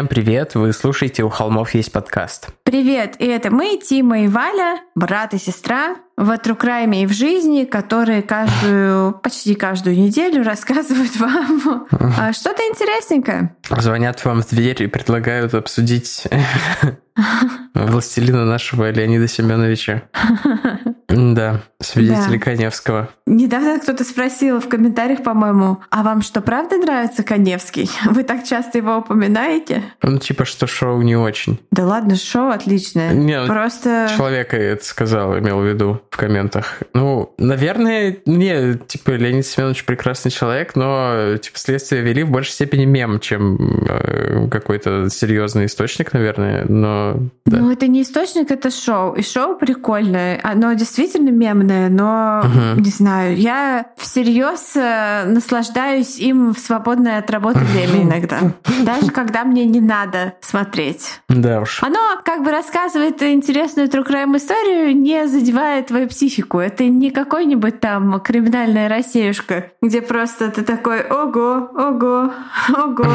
Всем привет! Вы слушаете «У холмов есть подкаст». Привет! И это мы, Тима и Валя, брат и сестра, в true crime е и в жизни, которые каждую, почти каждую неделю рассказывают вам а, что-то интересненькое. Звонят вам в дверь и предлагают обсудить властелина нашего Леонида Семеновича. Да, свидетели да. Коневского. Недавно кто-то спросил в комментариях, по-моему, а вам что, правда нравится Коневский? Вы так часто его упоминаете? Ну, типа, что шоу не очень. Да ладно, шоу отличное. Не, Просто... Человека это сказал, имел в виду в комментах. Ну, наверное, не, типа, Леонид Семенович прекрасный человек, но, типа, следствие вели в большей степени мем, чем э, какой-то серьезный источник, наверное, но... Да. Ну, это не источник, это шоу. И шоу прикольное. Оно действительно действительно мемное, но угу. не знаю, я всерьез э, наслаждаюсь им в свободное от работы время иногда. Даже когда мне не надо смотреть. Да уж. Оно как бы рассказывает интересную true crime историю, не задевая твою психику. Это не какой-нибудь там криминальная рассеюшка, где просто ты такой ого, ого, ого.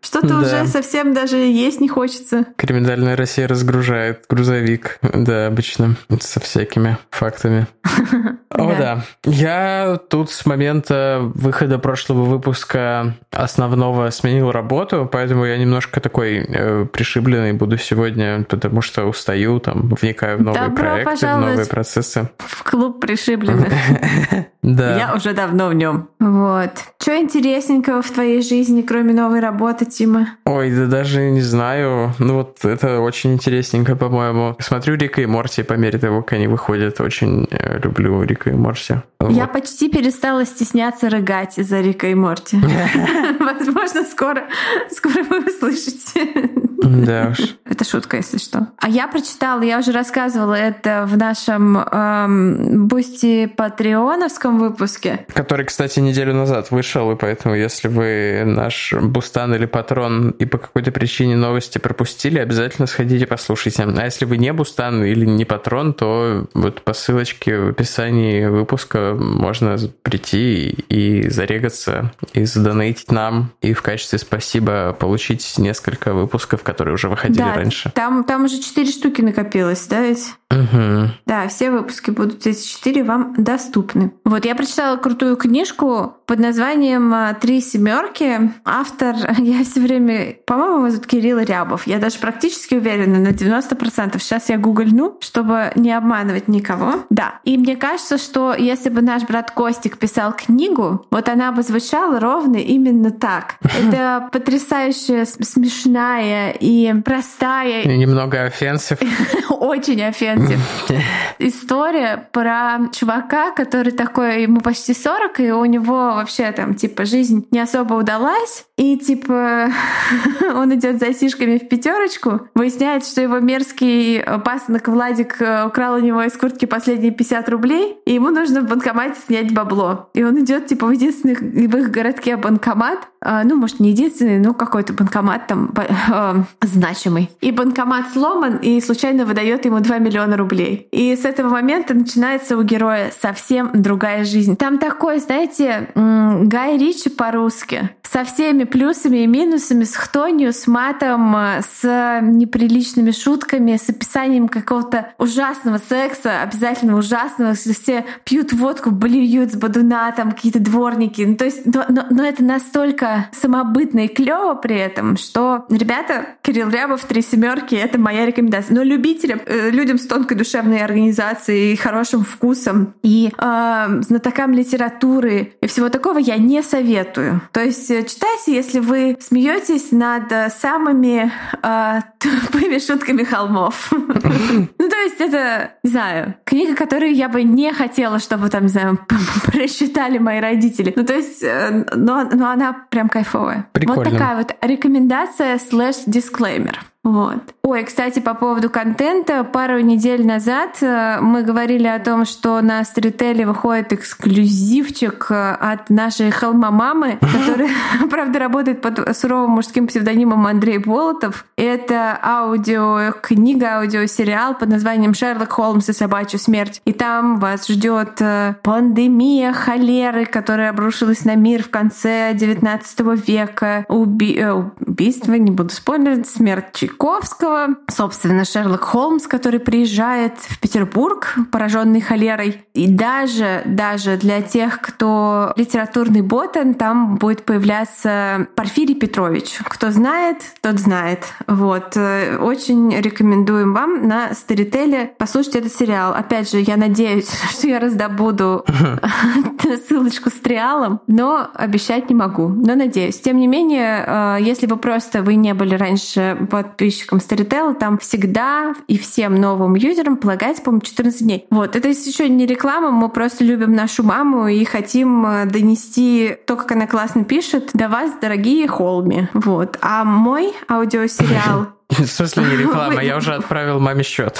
Что-то уже совсем даже есть не хочется. Криминальная Россия разгружает грузовик, да, обычно со всякими фактами. О, да. Я тут с момента выхода прошлого выпуска основного сменил работу, поэтому я немножко такой э, пришибленный буду сегодня, потому что устаю, там, вникаю в новые Добро проекты, в новые процессы. В клуб пришибленных. Да. Я уже давно в нем. Вот. Что интересненького в твоей жизни, кроме новой работы, Тима? Ой, да даже не знаю. Ну вот это очень интересненько, по-моему. Смотрю Рика и Морти по мере того, как они выходят. Очень э, люблю Рика и Морти. Я почти перестала стесняться рыгать из-за Рика и Морти. Возможно, скоро, скоро вы услышите. Да уж. Это шутка, если что. А я прочитала, я уже рассказывала это в нашем эм, Boosty Патреоновском выпуске. Который, кстати, неделю назад вышел, и поэтому, если вы наш Бустан или Патрон и по какой-то причине новости пропустили, обязательно сходите послушайте. А если вы не Бустан или не Патрон, то вот по ссылочке в описании выпуска можно прийти и зарегаться, и задонатить нам, и в качестве спасибо получить несколько выпусков, которые уже выходили да, раньше. Там, там уже четыре штуки накопилось, да, ведь? Угу. Да, все выпуски будут эти четыре вам доступны. Вот я прочитала крутую книжку под названием а, «Три семерки». Автор, я все время, по-моему, его зовут Кирилл Рябов. Я даже практически уверена на 90%. Сейчас я гугльну, чтобы не обманывать никого. Да. И мне кажется, что если бы наш брат Костик писал книгу, вот она бы звучала ровно именно так. Это потрясающая, смешная и простая. И немного offensive. Очень offensive. История про чувака, который такой, ему почти 40, и у него вообще там, типа, жизнь не особо удалась, и, типа, он идет за сижками в пятерочку, выясняет, что его мерзкий пасынок Владик э, украл у него из куртки последние 50 рублей, и ему нужно в банкомате снять бабло. И он идет, типа, в единственный в их городке банкомат, а, ну, может, не единственный, но какой-то банкомат там э, значимый. И банкомат сломан, и случайно выдает ему 2 миллиона рублей. И с этого момента начинается у героя совсем другая жизнь. Там такой, знаете, Гай Ричи по-русски. Со всеми плюсами и минусами, с хтонью, с матом, с неприличными шутками, с описанием какого-то ужасного секса, обязательно ужасного, все пьют водку, блюют с бадуна, там какие-то дворники. Ну, то есть, но, но это настолько самобытно и клево при этом, что ребята, Кирилл Рябов, три семерки это моя рекомендация. Но любителям, э, людям с тонкой душевной организацией и хорошим вкусом и э, знатокам литературы и всего такого я не советую. То есть э, читайте, если вы смеетесь над э, самыми э, тупыми шутками холмов. Ну, то есть это, не знаю, книга, которую я бы не хотела, чтобы там, не знаю, прочитали мои родители. Ну, то есть, э, но, но она прям кайфовая. Прикольно. Вот такая вот рекомендация слэш дисклеймер. Вот. Ой, кстати, по поводу контента, пару недель назад э, мы говорили о том, что на стрителе выходит эксклюзивчик э, от нашей холма-мамы, которая, правда, работает под суровым мужским псевдонимом Андрей Болотов. Это аудиокнига, аудиосериал под названием «Шерлок Холмс и собачья смерть». И там вас ждет э, пандемия холеры, которая обрушилась на мир в конце 19 века, уби... убийство, не буду спойлерить, смерть Чайковского, собственно, Шерлок Холмс, который приезжает в Петербург, пораженный холерой. И даже, даже для тех, кто литературный ботан, там будет появляться Порфирий Петрович. Кто знает, тот знает. Вот. Э, очень рекомендуем вам на Старителе послушать этот сериал. Опять же, я надеюсь, что я раздобуду ссылочку с триалом, но обещать не могу. Но надеюсь. Тем не менее, э, если вы просто вы не были раньше подписаны подписчикам Storytel, там всегда и всем новым юзерам полагается, по-моему, 14 дней. Вот, это еще не реклама, мы просто любим нашу маму и хотим э, донести то, как она классно пишет, до вас, дорогие холми. Вот. А мой аудиосериал В смысле не реклама, я уже отправил маме счет.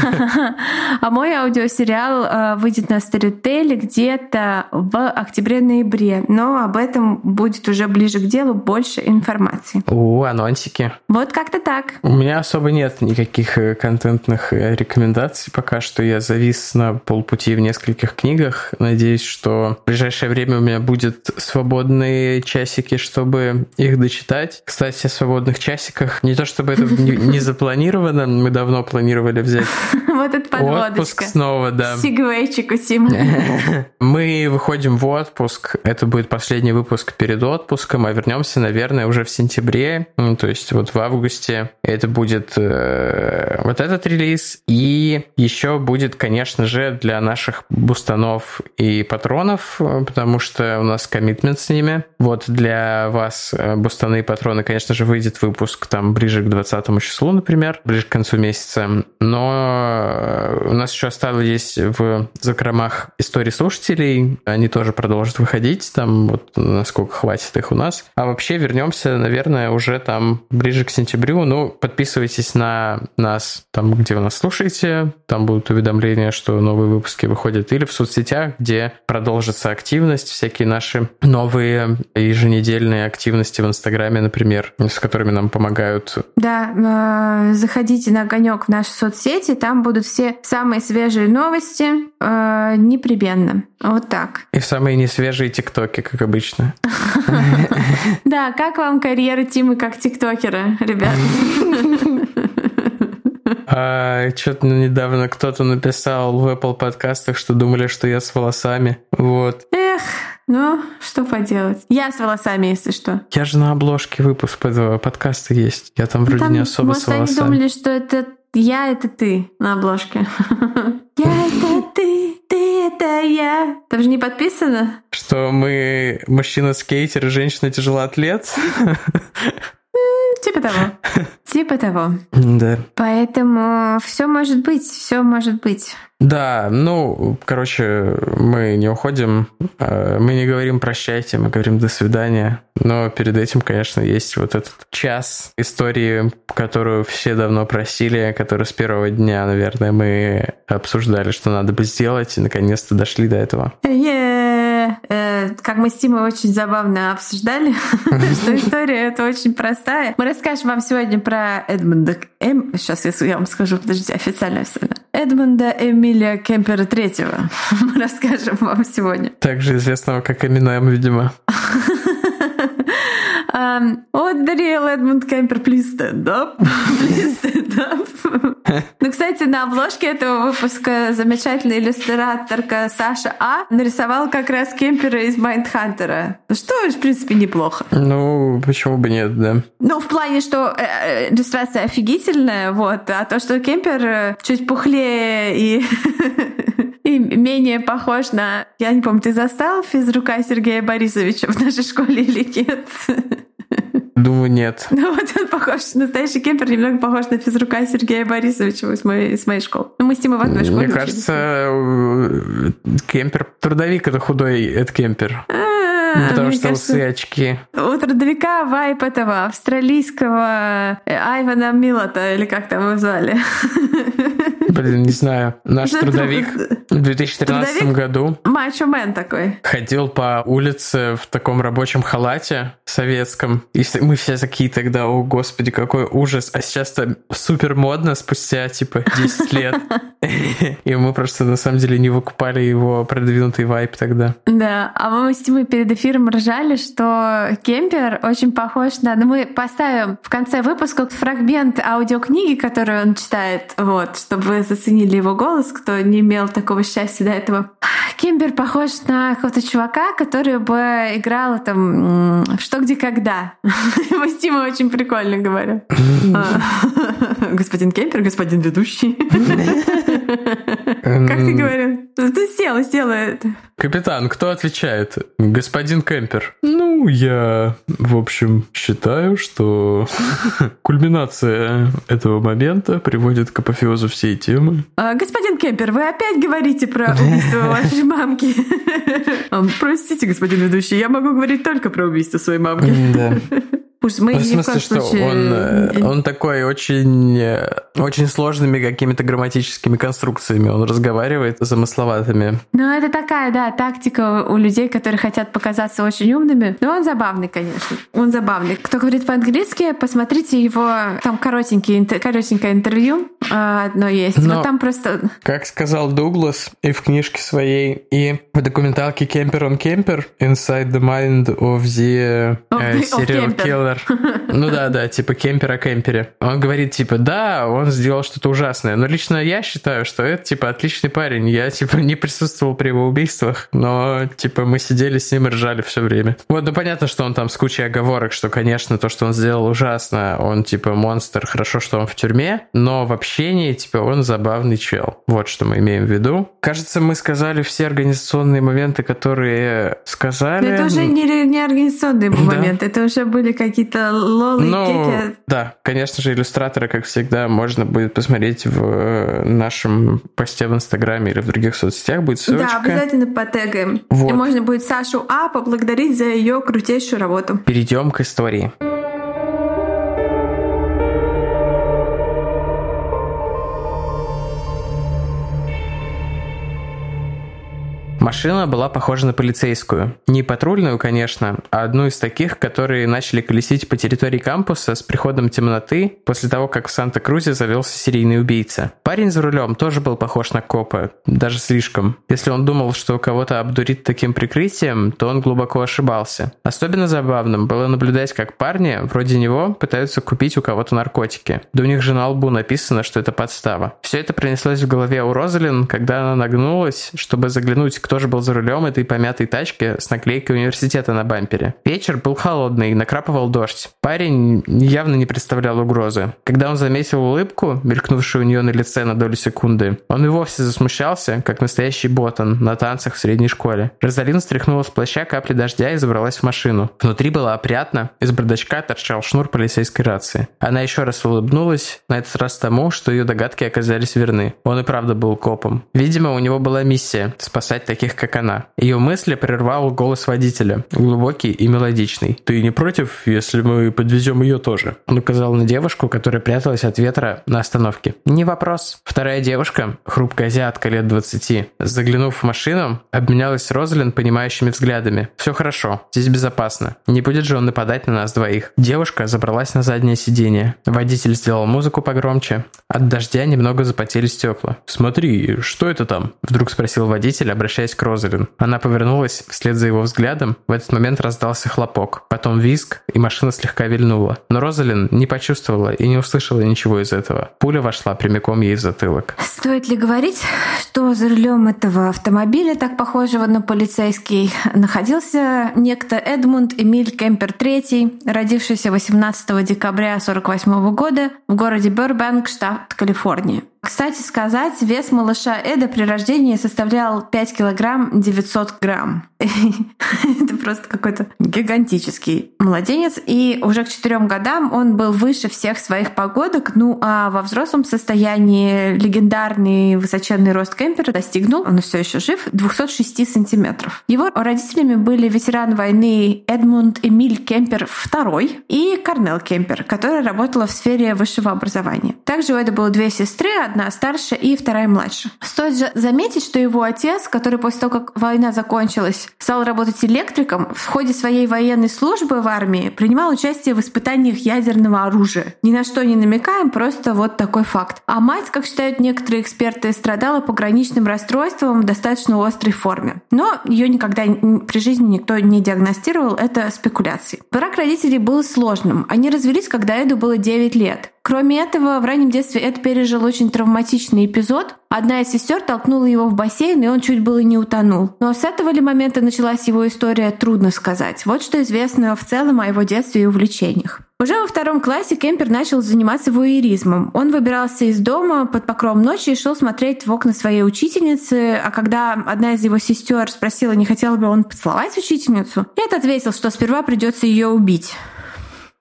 А мой аудиосериал э, выйдет на Storytel где-то в октябре-ноябре, но об этом будет уже ближе к делу больше информации. О, анонсики. Вот как-то так. У меня особо нет никаких э, контентных э, рекомендаций. Пока что я завис на полпути в нескольких книгах. Надеюсь, что в ближайшее время у меня будет свободные часики, чтобы их дочитать. Кстати, о свободных часиках. Не то, чтобы это не запланировано, мы давно планировали взять Вот это подводочка. Отпуск снова, да. Сигвейчик у Тима. Мы выходим в отпуск. Это будет последний выпуск перед отпуском, а вернемся, наверное, уже в сентябре, то есть вот в августе. Это будет э, вот этот релиз. И еще будет, конечно же, для наших бустанов и патронов, потому что у нас коммитмент с ними. Вот для вас, э, бустаны и патроны, конечно же, выйдет выпуск там ближе к 20 числу, например, ближе к концу месяца. Но Э, у нас еще осталось в закромах истории слушателей. Они тоже продолжат выходить, там вот насколько хватит их у нас. А вообще вернемся, наверное, уже там ближе к сентябрю. Ну, подписывайтесь на нас там, где вы нас слушаете. Там будут уведомления, что новые выпуски выходят. Или в соцсетях, где продолжится активность, всякие наши новые еженедельные активности в Инстаграме, например, с которыми нам помогают. Да, э, заходите на огонек в наши соцсети, там будут все самые свежие новости э, непременно. Вот так. И самые несвежие тиктоки, как обычно. Да, как вам карьера Тимы как тиктокера, ребят? А, Что-то недавно кто-то написал в Apple подкастах, что думали, что я с волосами. Вот. Эх, ну, что поделать. Я с волосами, если что. Я же на обложке выпуска этого подкаста есть. Я там вроде там, не особо может, с волосами. они думали, что это я — это ты на обложке. Я — это ты, ты — это я. Там же не подписано? Что мы мужчина-скейтер, женщина-тяжелоатлет? Типа того. Типа того. Да. Поэтому все может быть, все может быть. Да, ну, короче, мы не уходим, э, мы не говорим прощайте, мы говорим до свидания. Но перед этим, конечно, есть вот этот час истории, которую все давно просили, которую с первого дня, наверное, мы обсуждали, что надо бы сделать, и наконец-то дошли до этого. Yeah. Э, как мы с Тимой очень забавно обсуждали, что история это очень простая. Мы расскажем вам сегодня про Эдмунда... Эм... Сейчас я вам скажу, подождите, официально официально. Эдмунда Эмилия Кемпера Третьего. Мы расскажем вам сегодня. Также известного как Эминем, видимо. Um, real Edmund Kemper, please stand up. Please stand up. ну, кстати, на обложке этого выпуска замечательная иллюстраторка Саша А нарисовала как раз Кемпера из Майндхантера. Что, в принципе, неплохо. Ну, почему бы нет, да. Ну, в плане, что э, э иллюстрация офигительная, вот, а то, что Кемпер э, чуть пухлее и и менее похож на... Я не помню, ты застал физрука Сергея Борисовича в нашей школе или нет? Думаю, нет. Ну вот он похож, настоящий кемпер немного похож на физрука Сергея Борисовича из моей, из моей школы. Ну, мы с ним в одной школе Мне кажется, кемпер, трудовик это худой, это кемпер. А, Потому что кажется, усы, очки. У трудовика вайп этого австралийского э, Айвана Милота, или как там его звали. Блин, не знаю. Наш трудовик в 2013 трудовик? году мачо мен такой. Ходил по улице в таком рабочем халате советском. И мы все такие тогда, о господи, какой ужас. А сейчас-то супер модно спустя типа 10 лет. И мы просто на самом деле не выкупали его продвинутый вайп тогда. Да, а мы с Тимой перед эфиром ржали, что Кемпер очень похож на... Ну, мы поставим в конце выпуска фрагмент аудиокниги, которую он читает, вот, чтобы заценили его голос, кто не имел такого счастья до этого. Кемпер похож на какого-то чувака, который бы играл там «Что, где, когда». Мы с Тимой очень прикольно говорим. А, господин Кемпер, господин ведущий. Как ты говорил? Ты сделай, сделай это. Капитан, кто отвечает? Господин Кемпер. Ну, я, в общем, считаю, что кульминация этого момента приводит к апофеозу всей темы. А, господин Кемпер, вы опять говорите про убийство вашей мамки. Простите, господин ведущий, я могу говорить только про убийство своей мамки. Да. Пусть мы ну, в смысле, что случае... он, э, он такой очень, э, очень сложными какими-то грамматическими конструкциями. Он разговаривает замысловатыми. Ну, это такая, да, тактика у людей, которые хотят показаться очень умными. Но он забавный, конечно. Он забавный. Кто говорит по-английски, посмотрите его, там коротенький, коротенькое интервью э, одно есть. Но, вот там просто... Как сказал Дуглас и в книжке своей, и в документалке «Кемпер он Кемпер» Inside the Mind of the uh, Serial Killer Киллер. Ну да, да, типа кемпер о кемпере. Он говорит, типа, да, он сделал что-то ужасное. Но лично я считаю, что это, типа, отличный парень. Я, типа, не присутствовал при его убийствах, но, типа, мы сидели с ним и ржали все время. Вот, ну понятно, что он там с кучей оговорок, что, конечно, то, что он сделал ужасно, он, типа, монстр, хорошо, что он в тюрьме, но в общении, типа, он забавный чел. Вот что мы имеем в виду. Кажется, мы сказали все организационные моменты, которые сказали. Но это уже не, не организационные моменты, это уже были какие какие-то лолы, ну, кеки. Да, конечно же, иллюстраторы, как всегда, можно будет посмотреть в э, нашем посте в Инстаграме или в других соцсетях, будет ссылочка. Да, обязательно потегаем. Вот. И можно будет Сашу А поблагодарить за ее крутейшую работу. Перейдем к истории. Машина была похожа на полицейскую. Не патрульную, конечно, а одну из таких, которые начали колесить по территории кампуса с приходом темноты после того, как в Санта-Крузе завелся серийный убийца. Парень за рулем тоже был похож на копа, даже слишком. Если он думал, что кого-то обдурит таким прикрытием, то он глубоко ошибался. Особенно забавным было наблюдать, как парни, вроде него, пытаются купить у кого-то наркотики. Да у них же на лбу написано, что это подстава. Все это пронеслось в голове у Розалин, когда она нагнулась, чтобы заглянуть к кто же был за рулем этой помятой тачки с наклейкой университета на бампере. Вечер был холодный, накрапывал дождь. Парень явно не представлял угрозы. Когда он заметил улыбку, мелькнувшую у нее на лице на долю секунды, он и вовсе засмущался, как настоящий ботан на танцах в средней школе. Розалин стряхнула с плаща капли дождя и забралась в машину. Внутри было опрятно, из бардачка торчал шнур полицейской рации. Она еще раз улыбнулась, на этот раз тому, что ее догадки оказались верны. Он и правда был копом. Видимо, у него была миссия – спасать таких таких, как она. Ее мысли прервал голос водителя, глубокий и мелодичный. «Ты не против, если мы подвезем ее тоже?» Он указал на девушку, которая пряталась от ветра на остановке. «Не вопрос». Вторая девушка, хрупкая азиатка лет 20, заглянув в машину, обменялась с Розалин понимающими взглядами. «Все хорошо, здесь безопасно. Не будет же он нападать на нас двоих». Девушка забралась на заднее сиденье. Водитель сделал музыку погромче. От дождя немного запотели стекла. «Смотри, что это там?» Вдруг спросил водитель, обращаясь к к Розалин. Она повернулась вслед за его взглядом. В этот момент раздался хлопок, потом визг, и машина слегка вильнула. Но Розалин не почувствовала и не услышала ничего из этого. Пуля вошла прямиком ей в затылок. Стоит ли говорить, что за рулем этого автомобиля, так похожего на полицейский, находился некто Эдмунд Эмиль Кемпер III, родившийся 18 декабря 1948 года в городе Бербанк, штат Калифорния. Кстати сказать, вес малыша Эда при рождении составлял 5 килограмм 900 грамм. Это просто какой-то гигантический младенец. И уже к четырем годам он был выше всех своих погодок. Ну а во взрослом состоянии легендарный высоченный рост Кемпера достигнул, он все еще жив, 206 сантиметров. Его родителями были ветеран войны Эдмунд Эмиль Кемпер II и Корнел Кемпер, которая работала в сфере высшего образования. Также у Эда было две сестры, одна старше и вторая младше. Стоит же заметить, что его отец, который после того, как война закончилась, стал работать электриком, в ходе своей военной службы в армии принимал участие в испытаниях ядерного оружия. Ни на что не намекаем, просто вот такой факт. А мать, как считают некоторые эксперты, страдала пограничным расстройством в достаточно острой форме. Но ее никогда при жизни никто не диагностировал, это спекуляции. Брак родителей был сложным. Они развелись, когда Эду было 9 лет. Кроме этого, в раннем детстве Эд пережил очень травматичный эпизод. Одна из сестер толкнула его в бассейн, и он чуть было не утонул. Но с этого ли момента началась его история, трудно сказать. Вот что известно в целом о его детстве и увлечениях. Уже во втором классе Кемпер начал заниматься вуэризмом. Он выбирался из дома под покровом ночи и шел смотреть в окна своей учительницы, а когда одна из его сестер спросила, не хотел бы он поцеловать учительницу, Эд ответил, что сперва придется ее убить.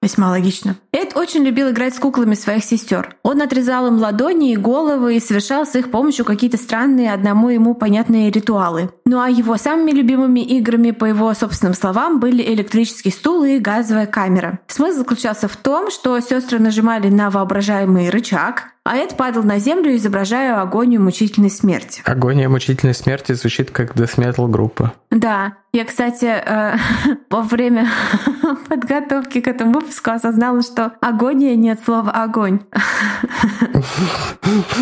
Весьма логично. Эд очень любил играть с куклами своих сестер. Он отрезал им ладони и головы и совершал с их помощью какие-то странные, одному ему понятные ритуалы. Ну а его самыми любимыми играми, по его собственным словам, были электрический стул и газовая камера. Смысл заключался в том, что сестры нажимали на воображаемый рычаг, а Эд падал на землю, изображая агонию мучительной смерти. Агония мучительной смерти звучит как death metal группа. Да. Я, кстати, э, во время подготовки к этому выпуску осознала, что агония нет слова огонь.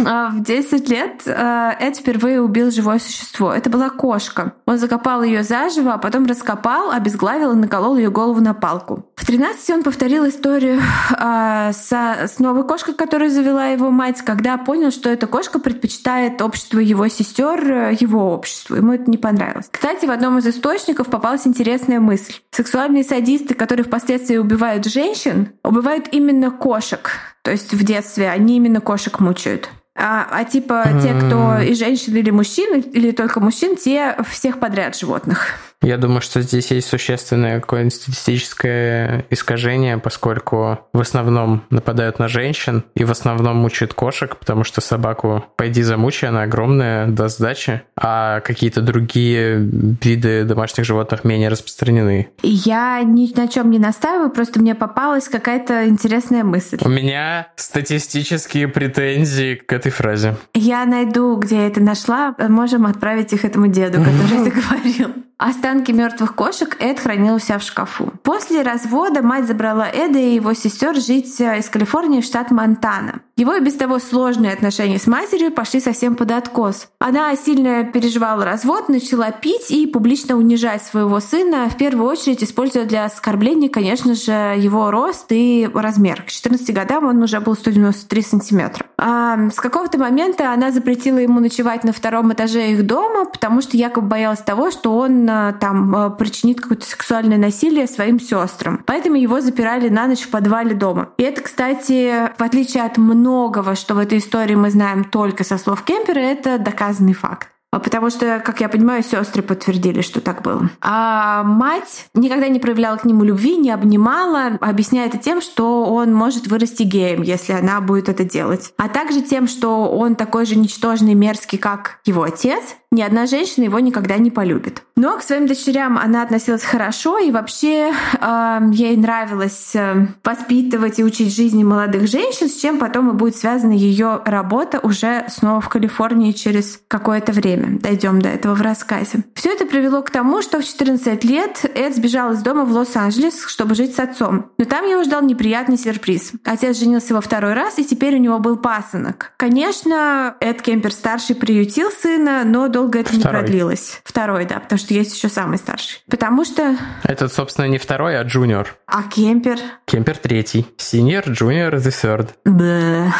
А в 10 лет э, Эд впервые убил живое существо. Это была кошка. Он закопал ее заживо, а потом раскопал, обезглавил и наколол ее голову на палку. В 13 он повторил историю э, с новой кошкой, которую завела его мать, когда понял, что эта кошка предпочитает общество его сестер э, его обществу. Ему это не понравилось. Кстати, в одном из источников попалась интересная мысль. Сексуальные садисты, которые впоследствии убивают женщин, убивают именно кошек. То есть в детстве они именно кошек мучают. А, а типа те, кто и женщины, или мужчин, или только мужчин, те всех подряд животных. Я думаю, что здесь есть существенное какое-нибудь статистическое искажение, поскольку в основном нападают на женщин и в основном мучают кошек, потому что собаку пойди замучи, она огромная, до сдачи, а какие-то другие виды домашних животных менее распространены. Я ни на чем не настаиваю, просто мне попалась какая-то интересная мысль. У меня статистические претензии к этой фразе. Я найду, где я это нашла, можем отправить их этому деду, который это говорил. Останки мертвых кошек Эд хранил у себя в шкафу. После развода мать забрала Эда и его сестер жить э, из Калифорнии в штат Монтана. Его и без того сложные отношения с матерью пошли совсем под откос. Она сильно переживала развод, начала пить и публично унижать своего сына, в первую очередь используя для оскорбления, конечно же, его рост и размер. К 14 годам он уже был 193 сантиметра. А с какого-то момента она запретила ему ночевать на втором этаже их дома, потому что якобы боялась того, что он там э, причинит какое-то сексуальное насилие своим сестрам. Поэтому его запирали на ночь в подвале дома. И это, кстати, в отличие от многого, что в этой истории мы знаем только со слов Кемпера, это доказанный факт. А потому что, как я понимаю, сестры подтвердили, что так было. А мать никогда не проявляла к нему любви, не обнимала, объясняя это тем, что он может вырасти геем, если она будет это делать. А также тем, что он такой же ничтожный, мерзкий, как его отец, ни одна женщина его никогда не полюбит. Но к своим дочерям она относилась хорошо, и вообще э, ей нравилось э, воспитывать и учить жизни молодых женщин, с чем потом и будет связана ее работа уже снова в Калифорнии через какое-то время. Время. Дойдем до этого в рассказе. Все это привело к тому, что в 14 лет Эд сбежал из дома в Лос-Анджелес, чтобы жить с отцом. Но там его ждал неприятный сюрприз. Отец женился во второй раз, и теперь у него был пасынок. Конечно, Эд Кемпер-старший приютил сына, но долго это второй. не продлилось. Второй, да, потому что есть еще самый старший. Потому что... Этот, собственно, не второй, а джуниор. А Кемпер? Кемпер третий. Синьор, джуниор, the third. Да.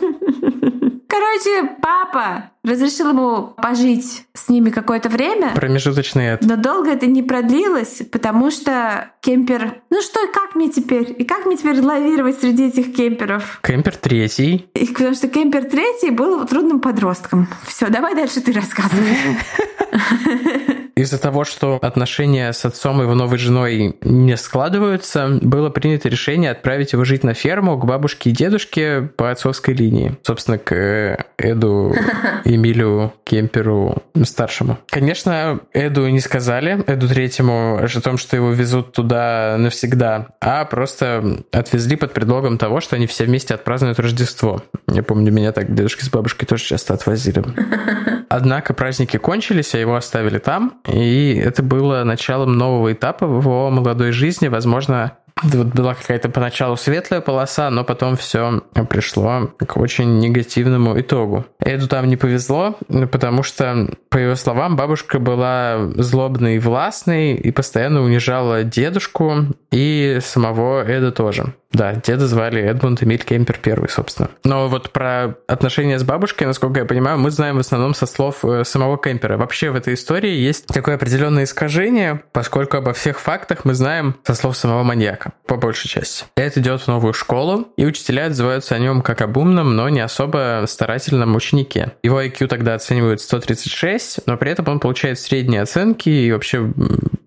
Короче, папа разрешил ему пожить с ними какое-то время. Промежуточный это. Но долго это не продлилось, потому что кемпер... Ну что, как мне теперь? И как мне теперь лавировать среди этих кемперов? Кемпер третий. И потому что кемпер третий был трудным подростком. Все, давай дальше ты рассказывай. Из-за того, что отношения с отцом и его новой женой не складываются, было принято решение отправить его жить на ферму к бабушке и дедушке по отцовской линии. Собственно, к Эду Эмилю Кемперу старшему. Конечно, Эду не сказали, Эду третьему, о том, что его везут туда навсегда, а просто отвезли под предлогом того, что они все вместе отпразднуют Рождество. Я помню, меня так дедушки с бабушкой тоже часто отвозили. Однако праздники кончились, а его оставили там, и это было началом нового этапа в его молодой жизни. Возможно, вот была какая-то поначалу светлая полоса, но потом все пришло к очень негативному итогу. Эду там не повезло, потому что, по его словам, бабушка была злобной и властной и постоянно унижала дедушку и самого Эда тоже. Да, деда звали Эдмунд Эмиль Кемпер первый, собственно. Но вот про отношения с бабушкой, насколько я понимаю, мы знаем в основном со слов э, самого Кемпера. Вообще в этой истории есть такое определенное искажение, поскольку обо всех фактах мы знаем со слов самого маньяка, по большей части. Эд идет в новую школу, и учителя отзываются о нем как об умном, но не особо старательном ученике. Его IQ тогда оценивают 136, но при этом он получает средние оценки и вообще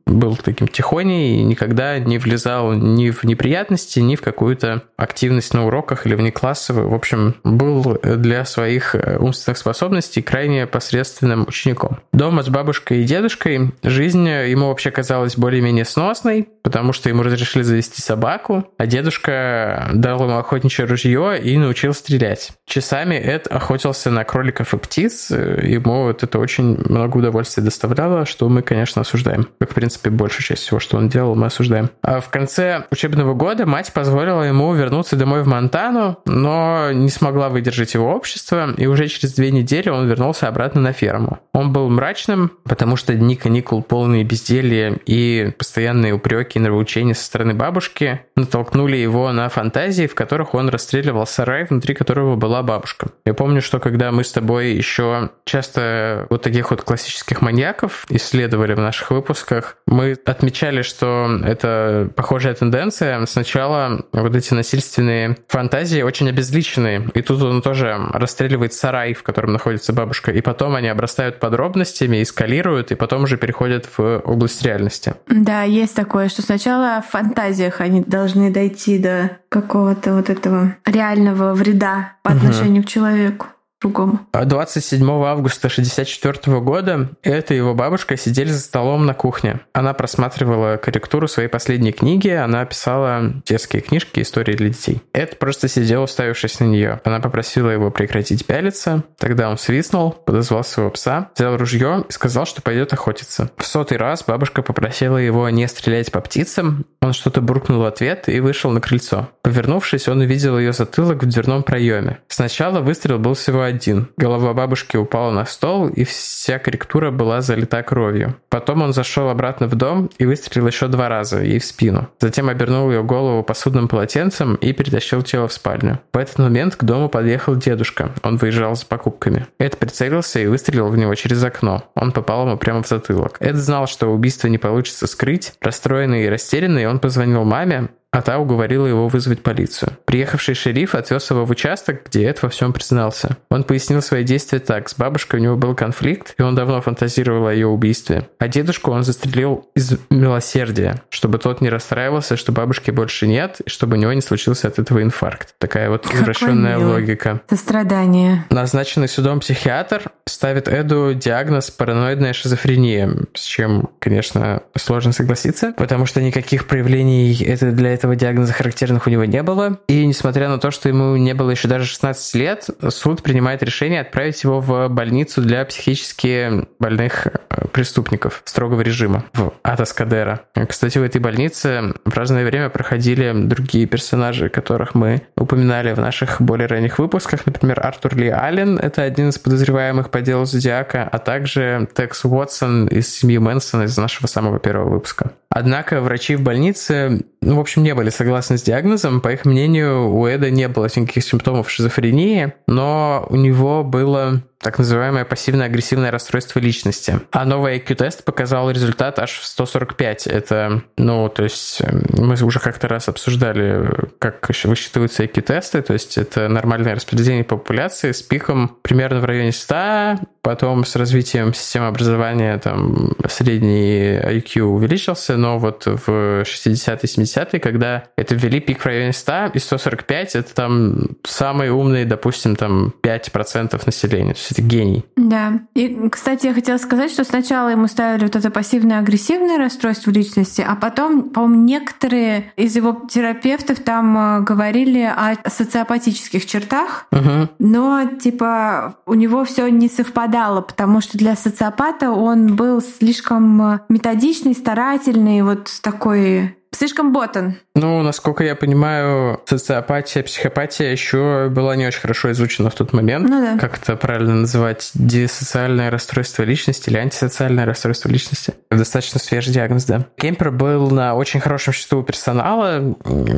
был таким тихоней и никогда не влезал ни в неприятности, ни в какую-то активность на уроках или внеклассовую. В общем, был для своих э, умственных способностей крайне посредственным учеником. Дома с бабушкой и дедушкой жизнь ему вообще казалась более-менее сносной, потому что ему разрешили завести собаку, а дедушка дал ему охотничье ружье и научил стрелять. Часами Эд охотился на кроликов и птиц, ему вот это очень много удовольствия доставляло, что мы, конечно, осуждаем. Как, в принципе, большую часть всего, что он делал, мы осуждаем. А в конце учебного года мать позволила ему вернуться домой в Монтану, но не смогла выдержать его общество, и уже через две недели он вернулся обратно на ферму. Он был мрачным, потому что дни каникул полные безделья и постоянные упреки и нравоучения со стороны бабушки натолкнули его на фантазии, в которых он расстреливал сарай, внутри которого была бабушка. Я помню, что когда мы с тобой еще часто вот таких вот классических маньяков исследовали в наших выпусках, мы отмечали, что это похожая тенденция. Сначала вот эти насильственные фантазии очень обезличенные. И тут он тоже расстреливает сарай, в котором находится бабушка. И потом они обрастают подробностями, эскалируют, и потом уже переходят в область реальности. Да, есть такое, что сначала в фантазиях они должны дойти до какого-то вот этого реального вреда по отношению угу. к человеку другому. 27 а августа 1964 года это его бабушка сидели за столом на кухне. Она просматривала корректуру своей последней книги, она писала детские книжки, истории для детей. Эд просто сидел, уставившись на нее. Она попросила его прекратить пялиться, тогда он свистнул, подозвал своего пса, взял ружье и сказал, что пойдет охотиться. В сотый раз бабушка попросила его не стрелять по птицам, он что-то буркнул в ответ и вышел на крыльцо. Повернувшись, он увидел ее затылок в дверном проеме. Сначала выстрел был всего один один. Голова бабушки упала на стол, и вся корректура была залита кровью. Потом он зашел обратно в дом и выстрелил еще два раза, ей в спину. Затем обернул ее голову посудным полотенцем и перетащил тело в спальню. В этот момент к дому подъехал дедушка. Он выезжал с покупками. Эд прицелился и выстрелил в него через окно. Он попал ему прямо в затылок. Эд знал, что убийство не получится скрыть. Расстроенный и растерянный, он позвонил маме, а та уговорила его вызвать полицию. Приехавший шериф отвез его в участок, где Эд во всем признался. Он пояснил свои действия так. С бабушкой у него был конфликт, и он давно фантазировал о ее убийстве. А дедушку он застрелил из милосердия, чтобы тот не расстраивался, что бабушки больше нет, и чтобы у него не случился от этого инфаркт. Такая вот извращенная логика. Сострадание. Назначенный судом психиатр ставит Эду диагноз параноидная шизофрения, с чем, конечно, сложно согласиться, потому что никаких проявлений это для этого этого диагноза характерных у него не было. И несмотря на то, что ему не было еще даже 16 лет, суд принимает решение отправить его в больницу для психически больных э, преступников строгого режима в Атаскадера. Кстати, в этой больнице в разное время проходили другие персонажи, которых мы упоминали в наших более ранних выпусках. Например, Артур Ли Аллен — это один из подозреваемых по делу Зодиака, а также Текс Уотсон из семьи Мэнсона из нашего самого первого выпуска. Однако врачи в больнице, ну, в общем, не были согласны с диагнозом. По их мнению, у Эда не было никаких симптомов шизофрении, но у него было так называемое пассивно-агрессивное расстройство личности. А новый IQ-тест показал результат аж в 145. Это, ну, то есть мы уже как-то раз обсуждали, как высчитываются IQ-тесты, то есть это нормальное распределение популяции с пиком примерно в районе 100, потом с развитием системы образования там средний IQ увеличился, но вот в 60-е, 70-е, когда это ввели пик в районе 100 и 145, это там самые умные, допустим, там 5% населения. То есть это гений. Да. И, кстати, я хотела сказать, что сначала ему ставили вот это пассивно-агрессивное расстройство личности, а потом, по-моему, некоторые из его терапевтов там э, говорили о социопатических чертах, угу. но типа у него все не совпадало, потому что для социопата он был слишком э, методичный, старательный, вот такой Слишком ботан. Ну, насколько я понимаю, социопатия, психопатия еще была не очень хорошо изучена в тот момент. Ну да. Как это правильно называть? Диссоциальное расстройство личности или антисоциальное расстройство личности? Достаточно свежий диагноз, да. Кемпер был на очень хорошем счету у персонала.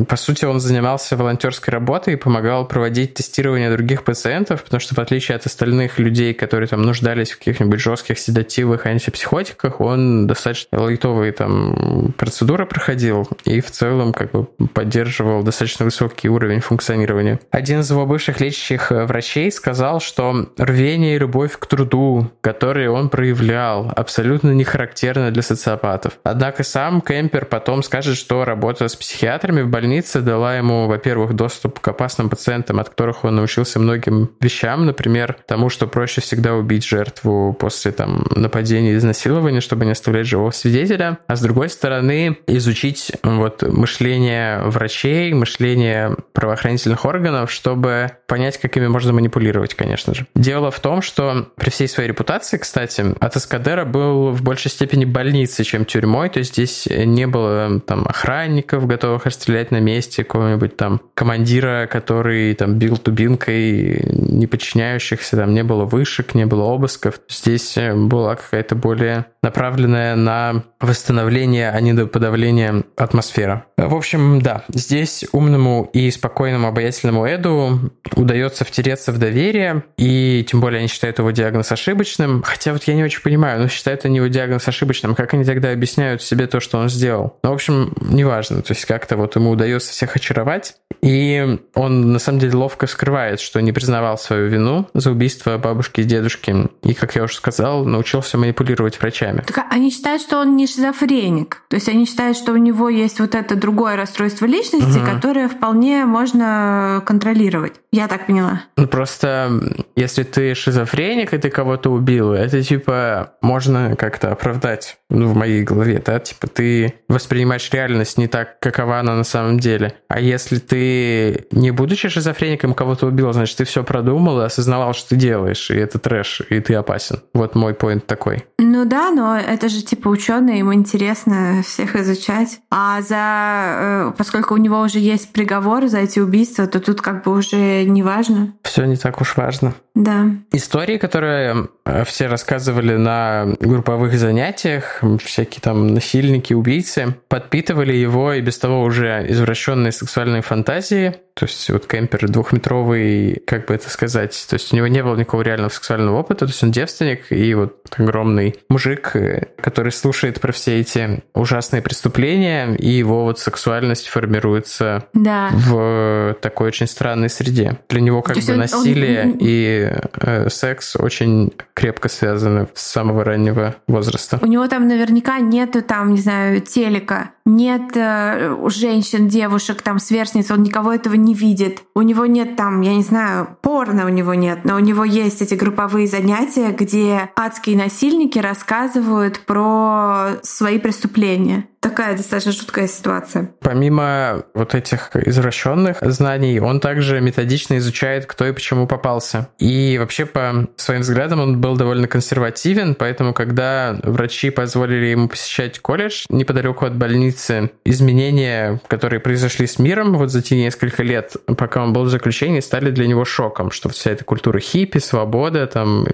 По сути, он занимался волонтерской работой и помогал проводить тестирование других пациентов, потому что в отличие от остальных людей, которые там нуждались в каких-нибудь жестких седативах, антипсихотиках, он достаточно лайтовые там процедуры проходил, и в целом как бы поддерживал достаточно высокий уровень функционирования. Один из его бывших лечащих э, врачей сказал, что рвение и любовь к труду, которые он проявлял, абсолютно не характерно для социопатов. Однако сам Кемпер потом скажет, что работа с психиатрами в больнице дала ему, во-первых, доступ к опасным пациентам, от которых он научился многим вещам, например, тому, что проще всегда убить жертву после там нападения и изнасилования, чтобы не оставлять живого свидетеля, а с другой стороны, изучить вот мышление врачей, мышление правоохранительных органов, чтобы понять, как ими можно манипулировать, конечно же. Дело в том, что при всей своей репутации, кстати, от Эскадера был в большей степени больницей, чем тюрьмой, то есть здесь не было там охранников, готовых расстрелять на месте, какого-нибудь там командира, который там бил тубинкой не подчиняющихся, там не было вышек, не было обысков. Здесь была какая-то более направленная на восстановление, а не до подавления атмосфера. В общем, да, здесь умному и спокойному обаятельному Эду удается втереться в доверие, и тем более они считают его диагноз ошибочным. Хотя вот я не очень понимаю, но считают они его диагноз ошибочным, как они тогда объясняют себе то, что он сделал? Ну, в общем, неважно, то есть как-то вот ему удается всех очаровать, и он на самом деле ловко скрывает, что не признавал свою вину за убийство бабушки и дедушки, и, как я уже сказал, научился манипулировать врачами. Так они считают, что он не шизофреник, то есть они считают, что у него есть вот это другое расстройство личности, угу. которое вполне можно контролировать. Я так поняла. Ну, просто если ты шизофреник и ты кого-то убил, это типа можно как-то оправдать ну, в моей голове, да, типа ты воспринимаешь реальность не так, какова она на самом деле. А если ты, не будучи шизофреником, кого-то убил, значит, ты все продумал и осознавал, что ты делаешь, и это трэш, и ты опасен. Вот мой поинт такой. Ну да, но это же типа ученые, им интересно всех изучать. А за, э, поскольку у него уже есть приговор за эти убийства, то тут как бы уже не важно. Все не так уж важно. Да. Истории, которые все рассказывали на групповых занятиях, всякие там насильники, убийцы, подпитывали его и без того уже извращенные сексуальные фантазии. То есть вот Кемпер двухметровый, как бы это сказать, то есть у него не было никакого реального сексуального опыта, то есть он девственник и вот огромный мужик, э, который слушает про все эти ужасные преступления, и его вот сексуальность формируется да. в такой очень странной среде. Для него как бы насилие он... и э, секс очень крепко связаны с самого раннего возраста. У него там наверняка нету там, не знаю, телека, нет э, женщин, девушек, там сверстниц, он никого этого не видит. У него нет там, я не знаю, порно у него нет, но у него есть эти групповые занятия, где адские насильники рассказывают про свои преступления. Такая достаточно жуткая ситуация. Помимо вот этих извращенных знаний, он также методично изучает, кто и почему попался. И вообще, по своим взглядам, он был довольно консервативен, поэтому, когда врачи позволили ему посещать колледж неподалеку от больницы, изменения, которые произошли с миром вот за те несколько лет, пока он был в заключении, стали для него шоком, что вся эта культура хиппи, свобода, там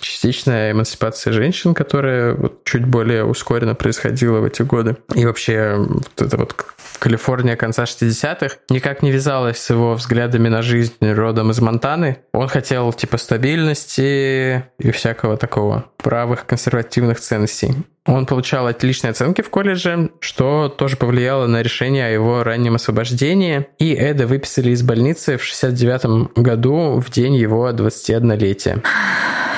частичная эмансипация женщин, которая вот чуть более ускоренно происходила в эти годы. И вообще вот это вот Калифорния конца 60-х никак не вязалась с его взглядами на жизнь родом из Монтаны. Он хотел типа стабильности и всякого такого правых консервативных ценностей. Он получал отличные оценки в колледже, что тоже повлияло на решение о его раннем освобождении. И Эда выписали из больницы в 69 году в день его 21-летия.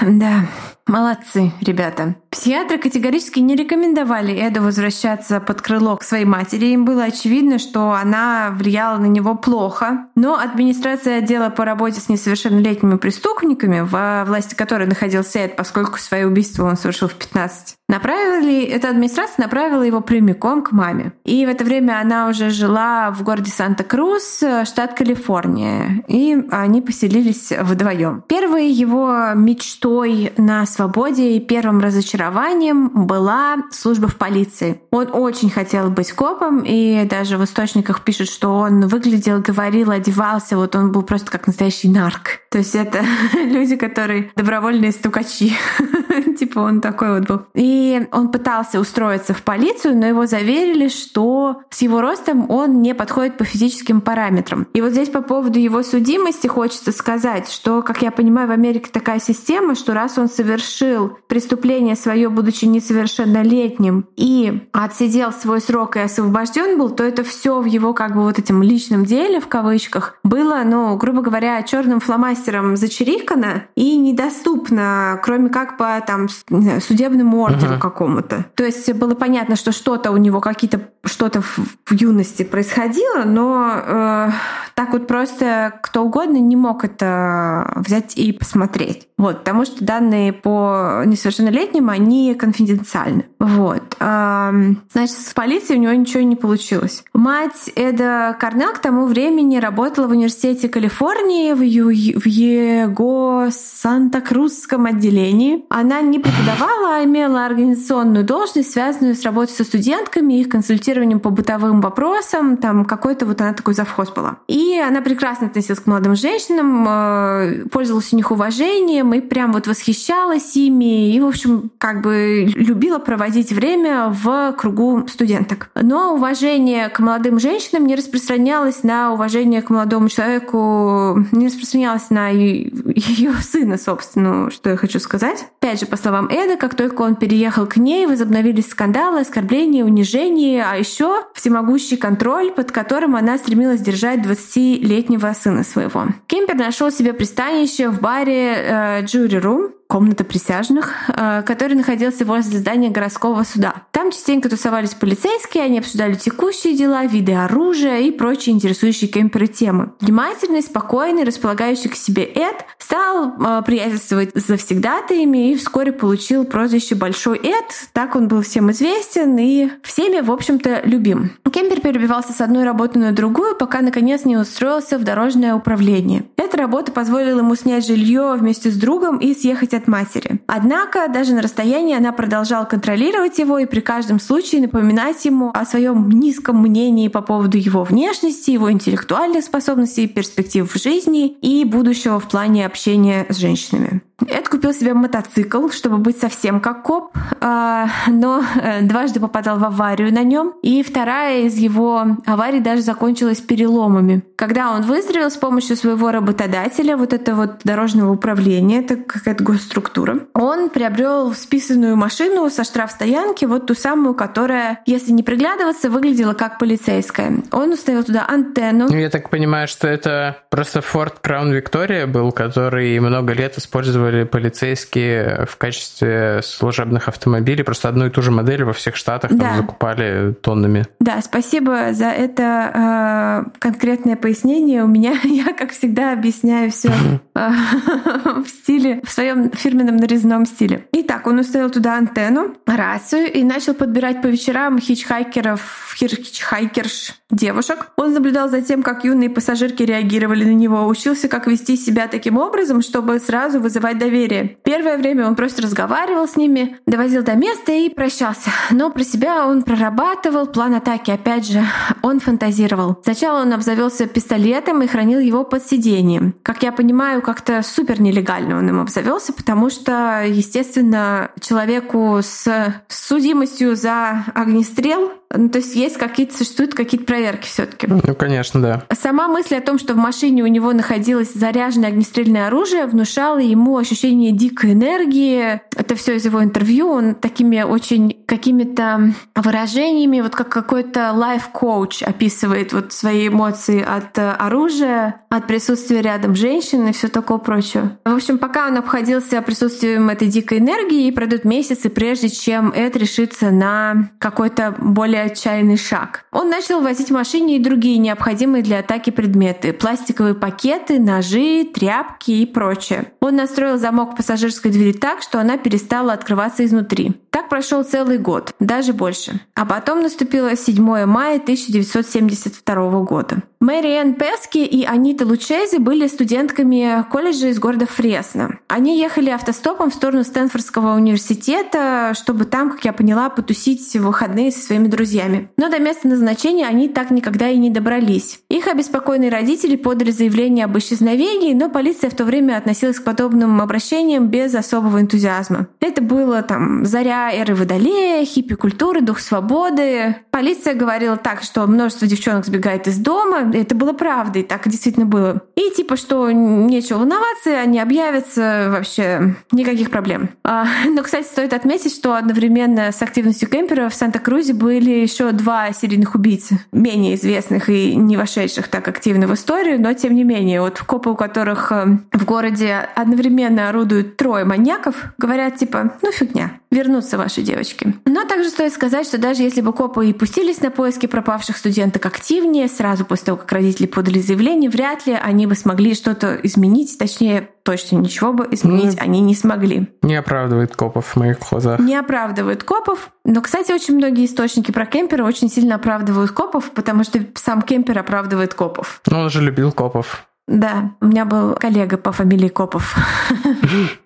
Да, Молодцы, ребята. Психиатры категорически не рекомендовали Эду возвращаться под крыло к своей матери. Им было очевидно, что она влияла на него плохо. Но администрация отдела по работе с несовершеннолетними преступниками, во власти которой находился Эд, поскольку свое убийство он совершил в 15, направили, эта администрация направила его прямиком к маме. И в это время она уже жила в городе Санта-Крус, штат Калифорния. И они поселились вдвоем. Первой его мечтой на свободе и первым разочарованием была служба в полиции. Он очень хотел быть копом, и даже в источниках пишут, что он выглядел, говорил, одевался, вот он был просто как настоящий нарк. То есть это люди, которые добровольные стукачи. типа он такой вот был. И он пытался устроиться в полицию, но его заверили, что с его ростом он не подходит по физическим параметрам. И вот здесь по поводу его судимости хочется сказать, что, как я понимаю, в Америке такая система, что раз он совершил преступление свое, будучи несовершеннолетним, и отсидел свой срок и освобожден был, то это все в его как бы вот этим личном деле, в кавычках, было, ну, грубо говоря, черным фломастером зачерикано и недоступно, кроме как по там знаю, судебному ордеру uh-huh. какому-то. То есть было понятно, что что-то у него какие-то что-то в, в юности происходило, но э, так вот просто кто угодно не мог это взять и посмотреть. Вот, потому что данные по несовершеннолетним, они конфиденциальны. Вот. Значит, с полицией у него ничего не получилось. Мать Эда Карнел к тому времени работала в университете Калифорнии в, Ю- в его Санта-Крузском отделении. Она не преподавала, а имела организационную должность, связанную с работой со студентками, их консультированием по бытовым вопросам. Там какой-то вот она такой завхоз была. И она прекрасно относилась к молодым женщинам, э, пользовалась у них уважением и прям вот восхищалась ими. И, в общем, как бы любила проводить время в кругу студенток. Но уважение к молодым женщинам не распространялось на уважение к молодому человеку, не распространялось на ее сына, собственно, что я хочу сказать. Опять же, по словам Эда, как только он переехал к ней, возобновились скандалы, оскорбления, унижения, а еще всемогущий контроль, под которым она стремилась держать 20-летнего сына своего. Кемпер нашел себе пристанище в баре э, Jury Room, комната присяжных, э, который находился возле здания городского суда. Там частенько тусовались полицейские, они обсуждали текущие дела, виды оружия и прочие интересующие кемперы темы. Внимательный, спокойный, располагающий к себе Эд стал э, приятельствовать с завсегдатаями и вскоре получил прозвище Большой Эд. Так он был всем известен и всеми, в общем-то, любим. Кемпер перебивался с одной работы на другую, пока наконец не устроился в дорожное управление. Эта работа позволила ему снять жилье вместе с другом и съехать от матери. Однако даже на расстоянии она продолжала контролировать его и при каждом случае напоминать ему о своем низком мнении по поводу его внешности, его интеллектуальных способностей, перспектив в жизни и будущего в плане общения с женщинами. Эд купил себе мотоцикл, чтобы быть совсем как коп, а, но э, дважды попадал в аварию на нем, и вторая из его аварий даже закончилась переломами. Когда он выздоровел с помощью своего работодателя, вот это вот дорожного управления, это какая-то госструктура, он приобрел списанную машину со штрафстоянки, вот ту самую, которая, если не приглядываться, выглядела как полицейская. Он установил туда антенну. Я так понимаю, что это просто Ford Crown Victoria был, который много лет использовали использовали полицейские в качестве служебных автомобилей. Просто одну и ту же модель во всех штатах да. закупали тоннами. Да, спасибо за это э, конкретное пояснение. У меня, я, как всегда, объясняю все э, в стиле, в своем фирменном нарезном стиле. Итак, он установил туда антенну, рацию и начал подбирать по вечерам хичхайкеров, хичхайкерш девушек. Он наблюдал за тем, как юные пассажирки реагировали на него, учился, как вести себя таким образом, чтобы сразу вызывать доверие. Первое время он просто разговаривал с ними, довозил до места и прощался. Но про себя он прорабатывал план атаки. Опять же, он фантазировал. Сначала он обзавелся пистолетом и хранил его под сиденьем. Как я понимаю, как-то супер нелегально он им обзавелся, потому что, естественно, человеку с судимостью за огнестрел ну, то есть есть какие-то, существуют какие-то проверки все таки Ну, конечно, да. Сама мысль о том, что в машине у него находилось заряженное огнестрельное оружие, внушала ему ощущение дикой энергии. Это все из его интервью. Он такими очень какими-то выражениями, вот как какой-то лайф-коуч описывает вот свои эмоции от э, оружия, от присутствия рядом женщины и все такое прочее. В общем, пока он обходился присутствием этой дикой энергии, пройдут месяцы, прежде чем Эд решится на какой-то более более отчаянный шаг. Он начал возить в машине и другие необходимые для атаки предметы. Пластиковые пакеты, ножи, тряпки и прочее. Он настроил замок пассажирской двери так, что она перестала открываться изнутри. Так прошел целый год, даже больше. А потом наступило 7 мая 1972 года. Мэри Энн Пески и Анита Лучези были студентками колледжа из города Фресно. Они ехали автостопом в сторону Стэнфордского университета, чтобы там, как я поняла, потусить в выходные со своими друзьями. Но до места назначения они так никогда и не добрались. Их обеспокоенные родители подали заявление об исчезновении, но полиция в то время относилась к подобным обращениям без особого энтузиазма. Это было там заря эры Водолея, хиппи-культуры, дух свободы. Полиция говорила так, что множество девчонок сбегает из дома, это было правдой, так действительно было. И типа, что нечего волноваться, они объявятся, вообще никаких проблем. А, но, кстати, стоит отметить, что одновременно с активностью кемпера в Санта-Крузе были еще два серийных убийцы, менее известных и не вошедших так активно в историю, но тем не менее, вот копы, у которых э, в городе одновременно орудуют трое маньяков, говорят типа, ну фигня, вернутся ваши девочки. Но также стоит сказать, что даже если бы копы и пустились на поиски пропавших студенток активнее, сразу после того, как родители подали заявление, вряд ли они бы смогли что-то изменить, точнее, точно ничего бы изменить mm. они не смогли. Не оправдывает копов в моих глазах. Не оправдывает копов. Но, кстати, очень многие источники про кемпера очень сильно оправдывают копов, потому что сам кемпер оправдывает копов. Ну, он же любил копов. Да, у меня был коллега по фамилии Копов.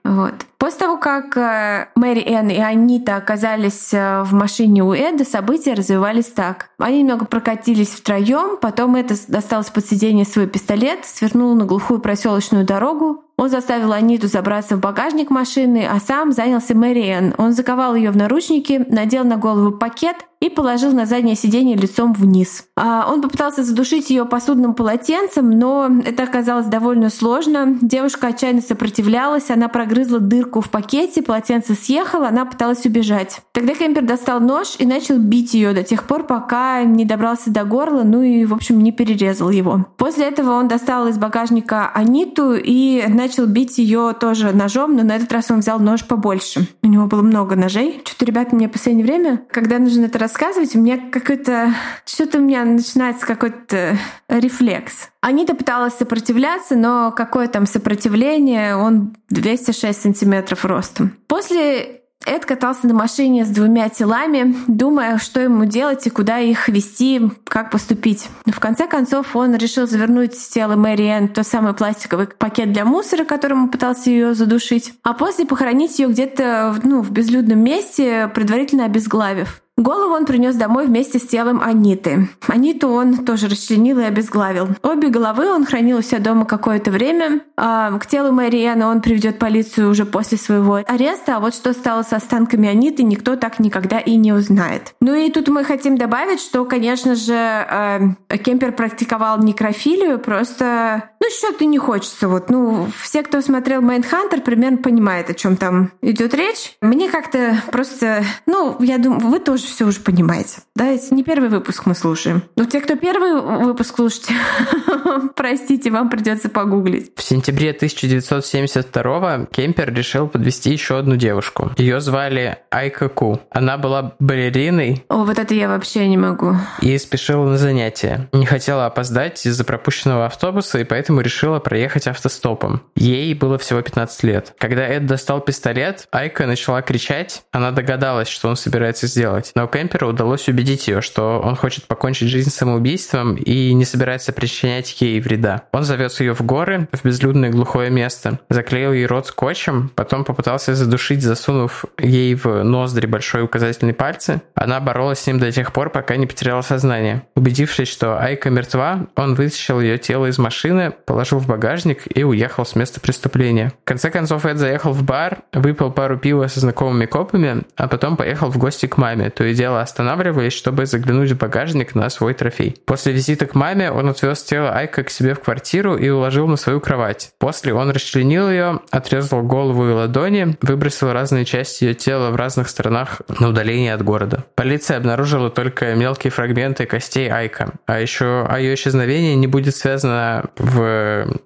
Вот. После того, как э, Мэри Энн и Анита оказались э, в машине у Эда, события развивались так. Они немного прокатились втроем, потом Эд достал из-под сиденья свой пистолет, свернул на глухую проселочную дорогу, он заставил Аниту забраться в багажник машины, а сам занялся Мэриэн. Он заковал ее в наручники, надел на голову пакет и положил на заднее сиденье лицом вниз. А он попытался задушить ее посудным полотенцем, но это оказалось довольно сложно. Девушка отчаянно сопротивлялась, она прогрызла дырку в пакете, полотенце съехало, она пыталась убежать. Тогда Кемпер достал нож и начал бить ее до тех пор, пока не добрался до горла, ну и, в общем, не перерезал его. После этого он достал из багажника Аниту и начал бить ее тоже ножом, но на этот раз он взял нож побольше. У него было много ножей. Что-то, ребята, мне в последнее время, когда нужно это рассказывать, у меня какой-то... Что-то у меня начинается какой-то рефлекс. Анита пыталась сопротивляться, но какое там сопротивление? Он 206 сантиметров ростом. После Эд катался на машине с двумя телами, думая, что ему делать и куда их вести, как поступить. Но в конце концов он решил завернуть тело Мэри Энн в тот самый пластиковый пакет для мусора, которым он пытался ее задушить, а после похоронить ее где-то ну, в безлюдном месте, предварительно обезглавив. Голову он принес домой вместе с телом Аниты. Аниту он тоже расчленил и обезглавил. Обе головы он хранил у себя дома какое-то время. А к телу Мэриэна он приведет полицию уже после своего ареста, а вот что стало с останками Аниты, никто так никогда и не узнает. Ну и тут мы хотим добавить, что, конечно же, э, Кемпер практиковал некрофилию, просто ну, что-то не хочется. Вот, ну, все, кто смотрел Майндхантер, примерно понимает, о чем там идет речь. Мне как-то просто, ну, я думаю, вы тоже все уже понимаете. Да, это не первый выпуск мы слушаем. Но те, кто первый выпуск слушаете, простите, вам придется погуглить. В сентябре 1972 Кемпер решил подвести еще одну девушку. Ее звали Айка Ку. Она была балериной. О, вот это я вообще не могу. И спешила на занятия. Не хотела опоздать из-за пропущенного автобуса, и поэтому решила проехать автостопом. Ей было всего 15 лет. Когда Эд достал пистолет, Айка начала кричать. Она догадалась, что он собирается сделать. Но Кемперу удалось убедить ее, что он хочет покончить жизнь самоубийством и не собирается причинять ей вреда. Он завез ее в горы, в безлюдное глухое место, заклеил ей рот скотчем, потом попытался задушить, засунув ей в ноздри большой указательный пальцы. Она боролась с ним до тех пор, пока не потеряла сознание. Убедившись, что Айка мертва, он вытащил ее тело из машины, положил в багажник и уехал с места преступления. В конце концов, Эд заехал в бар, выпил пару пива со знакомыми копами, а потом поехал в гости к маме, то и дело останавливаясь, чтобы заглянуть в багажник на свой трофей. После визита к маме он отвез тело Айка к себе в квартиру и уложил на свою кровать. После он расчленил ее, отрезал голову и ладони, выбросил разные части ее тела в разных сторонах на удаление от города. Полиция обнаружила только мелкие фрагменты костей Айка, а еще о ее исчезновении не будет связано в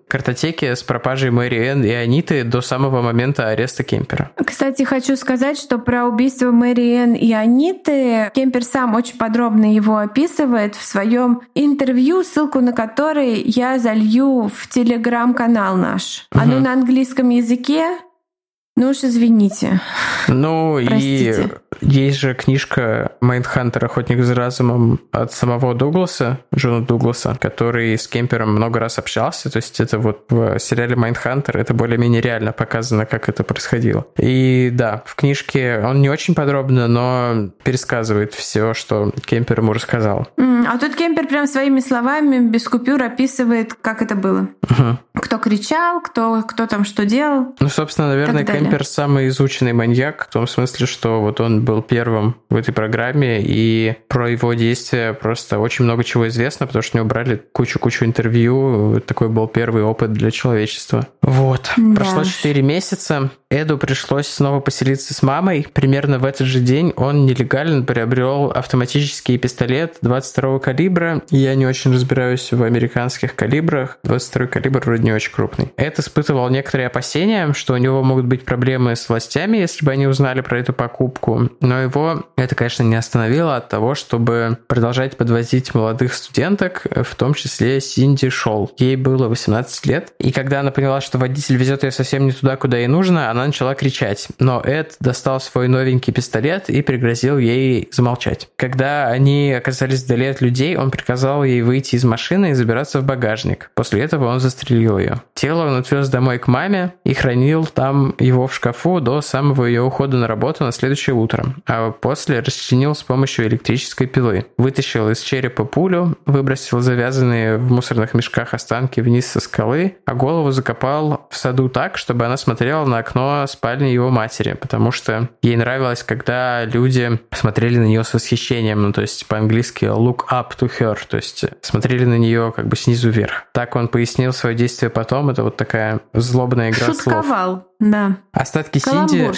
картотеке с пропажей Мэри Энн и Аниты до самого момента ареста Кемпера. Кстати, хочу сказать, что про убийство Мэри Энн и Аниты Кемпер сам очень подробно его описывает в своем интервью, ссылку на который я залью в телеграм-канал наш. Угу. Оно на английском языке, ну уж извините. Ну и есть же книжка Майндхантер «Охотник за разумом» от самого Дугласа, Джона Дугласа, который с Кемпером много раз общался. То есть это вот в сериале Майндхантер это более-менее реально показано, как это происходило. И да, в книжке он не очень подробно, но пересказывает все, что Кемпер ему рассказал. А тут Кемпер прям своими словами без купюр описывает, как это было. Угу. Кто кричал, кто, кто там что делал. Ну, собственно, наверное, Кемпер самый изученный маньяк, в том смысле, что вот он был первым в этой программе, и про его действия просто очень много чего известно, потому что у него брали кучу-кучу интервью. Такой был первый опыт для человечества. Вот. Да. Прошло 4 месяца. Эду пришлось снова поселиться с мамой. Примерно в этот же день он нелегально приобрел автоматический пистолет 22 калибра. Я не очень разбираюсь в американских калибрах. 22 калибр вроде не очень крупный. Эд испытывал некоторые опасения, что у него могут быть проблемы с властями, если бы они узнали про эту покупку. Но его это, конечно, не остановило от того, чтобы продолжать подвозить молодых студенток, в том числе Синди Шол. Ей было 18 лет. И когда она поняла, что водитель везет ее совсем не туда, куда ей нужно, она начала кричать. Но Эд достал свой новенький пистолет и пригрозил ей замолчать. Когда они оказались вдали от людей, он приказал ей выйти из машины и забираться в багажник. После этого он застрелил ее. Тело он отвез домой к маме и хранил там его в шкафу до самого ее ухода на работу на следующее утро. А после расчленил с помощью электрической пилы. Вытащил из черепа пулю, выбросил завязанные в мусорных мешках останки вниз со скалы, а голову закопал в саду так, чтобы она смотрела на окно спальни его матери, потому что ей нравилось, когда люди смотрели на нее с восхищением, ну, то есть по-английски look up to her, то есть смотрели на нее как бы снизу вверх. Так он пояснил свое действие потом, это вот такая злобная игра Шутковал. слов. Да. Остатки Синди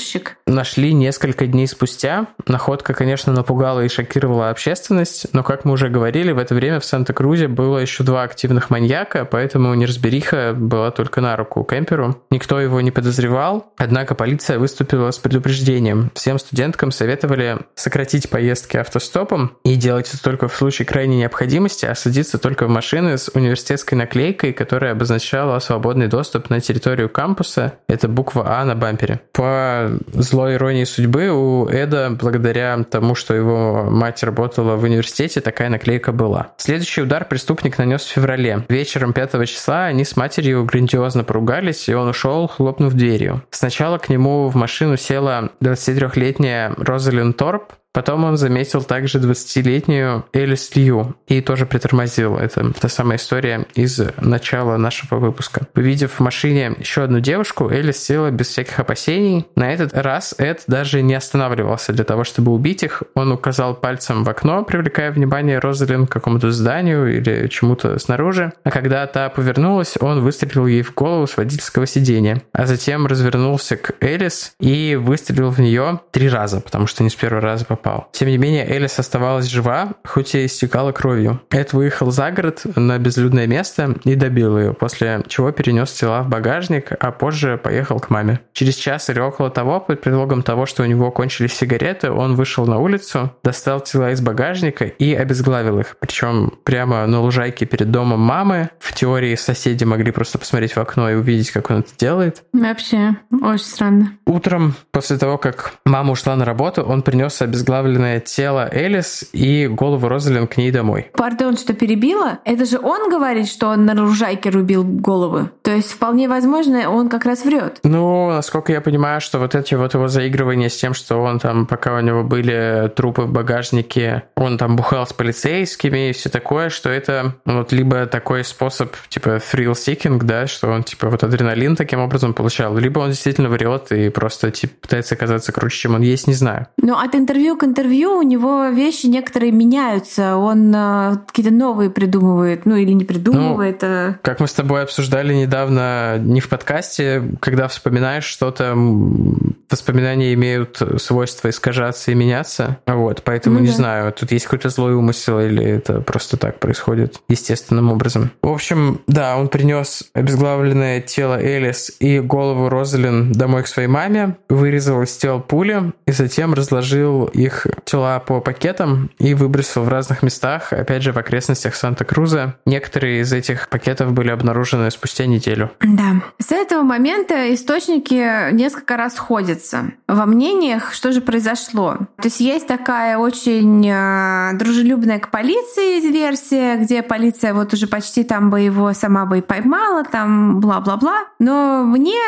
нашли несколько дней спустя. Находка, конечно, напугала и шокировала общественность, но, как мы уже говорили, в это время в Санта-Крузе было еще два активных маньяка, поэтому неразбериха была только на руку Кемперу. Никто его не подозревал, однако полиция выступила с предупреждением. Всем студенткам советовали сократить поездки автостопом и делать это только в случае крайней необходимости, а садиться только в машины с университетской наклейкой, которая обозначала свободный доступ на территорию кампуса. Это буква буква А на бампере. По злой иронии судьбы у Эда, благодаря тому, что его мать работала в университете, такая наклейка была. Следующий удар преступник нанес в феврале. Вечером 5 числа они с матерью грандиозно поругались, и он ушел, хлопнув дверью. Сначала к нему в машину села 23-летняя Розалин Торп, Потом он заметил также 20-летнюю Элис Лью и тоже притормозил. Это та самая история из начала нашего выпуска. Увидев в машине еще одну девушку, Элис села без всяких опасений. На этот раз Эд даже не останавливался для того, чтобы убить их. Он указал пальцем в окно, привлекая внимание Розалин к какому-то зданию или чему-то снаружи. А когда та повернулась, он выстрелил ей в голову с водительского сиденья. А затем развернулся к Элис и выстрелил в нее три раза, потому что не с первого раза попал. Тем не менее, Элис оставалась жива, хоть и истекала кровью. Эд выехал за город на безлюдное место и добил ее, после чего перенес тела в багажник, а позже поехал к маме. Через час или около того, под предлогом того, что у него кончились сигареты, он вышел на улицу, достал тела из багажника и обезглавил их. Причем прямо на лужайке перед домом мамы. В теории соседи могли просто посмотреть в окно и увидеть, как он это делает. Вообще, очень странно. Утром, после того, как мама ушла на работу, он принес обезглавленное тело Элис и голову Розалин к ней домой. Пардон, что перебила. Это же он говорит, что он на лужайке рубил головы. То есть вполне возможно, он как раз врет. Ну, насколько я понимаю, что вот эти вот его заигрывания с тем, что он там, пока у него были трупы в багажнике, он там бухал с полицейскими и все такое, что это вот либо такой способ, типа thrill seeking, да, что он типа вот адреналин таким образом получал, либо он действительно врет и просто типа пытается оказаться круче, чем он есть, не знаю. Ну, от интервью к интервью у него вещи некоторые меняются, он э, какие-то новые придумывает, ну или не придумывает. Ну, а... Как мы с тобой обсуждали недавно, не в подкасте, когда вспоминаешь что-то, воспоминания имеют свойство искажаться и меняться, вот, поэтому ну, не да. знаю, тут есть какой-то злой умысел или это просто так происходит естественным образом. В общем, да, он принес обезглавленное тело Элис и голову Розалин домой к своей маме, вырезал из тел пули и затем разложил их тела по пакетам и выбросил в разных местах, опять же, в окрестностях Санта-Круза. Некоторые из этих пакетов были обнаружены спустя неделю. Да. С этого момента источники несколько раз сходятся во мнениях, что же произошло. То есть есть такая очень э, дружелюбная к полиции версия, где полиция вот уже почти там бы его сама бы и поймала, там бла-бла-бла. Но мне,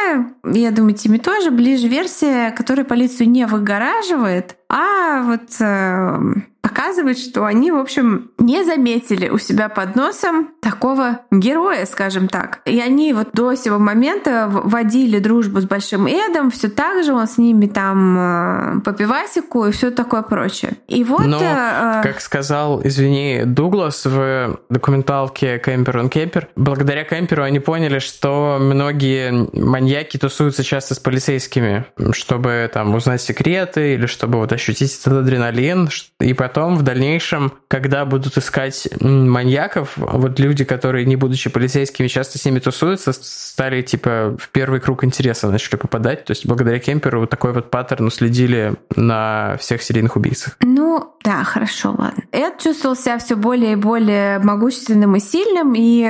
я думаю, Тиме тоже ближе версия, которая полицию не выгораживает, а вот э, показывает, что они, в общем, не заметили у себя под носом такого героя, скажем так. И они вот до сего момента водили дружбу с Большим Эдом, все так же он с ними там э, по пивасику и все такое прочее. И вот... Но, э, как сказал, извини, Дуглас в документалке «Кемпер он Кемпер», благодаря Кемперу они поняли, что многие маньяки тусуются часто с полицейскими, чтобы там узнать секреты или чтобы вот ощутить этот адреналин, и потом в дальнейшем, когда будут искать маньяков, вот люди, которые, не будучи полицейскими, часто с ними тусуются, стали, типа, в первый круг интереса начали попадать. То есть благодаря Кемперу вот такой вот паттерн следили на всех серийных убийцах. Ну, да, хорошо, ладно. Эд чувствовал себя все более и более могущественным и сильным, и э,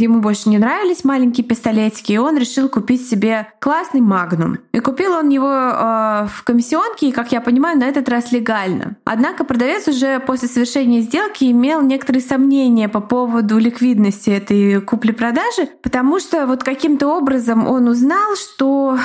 ему больше не нравились маленькие пистолетики, и он решил купить себе классный магнум. И купил он его э, в комиссионке, и, как я понимаю, на этот раз легально. Однако продавец уже после совершения сделки имел некоторые сомнения по поводу ликвидности этой купли-продажи, потому что вот каким-то образом он узнал, что,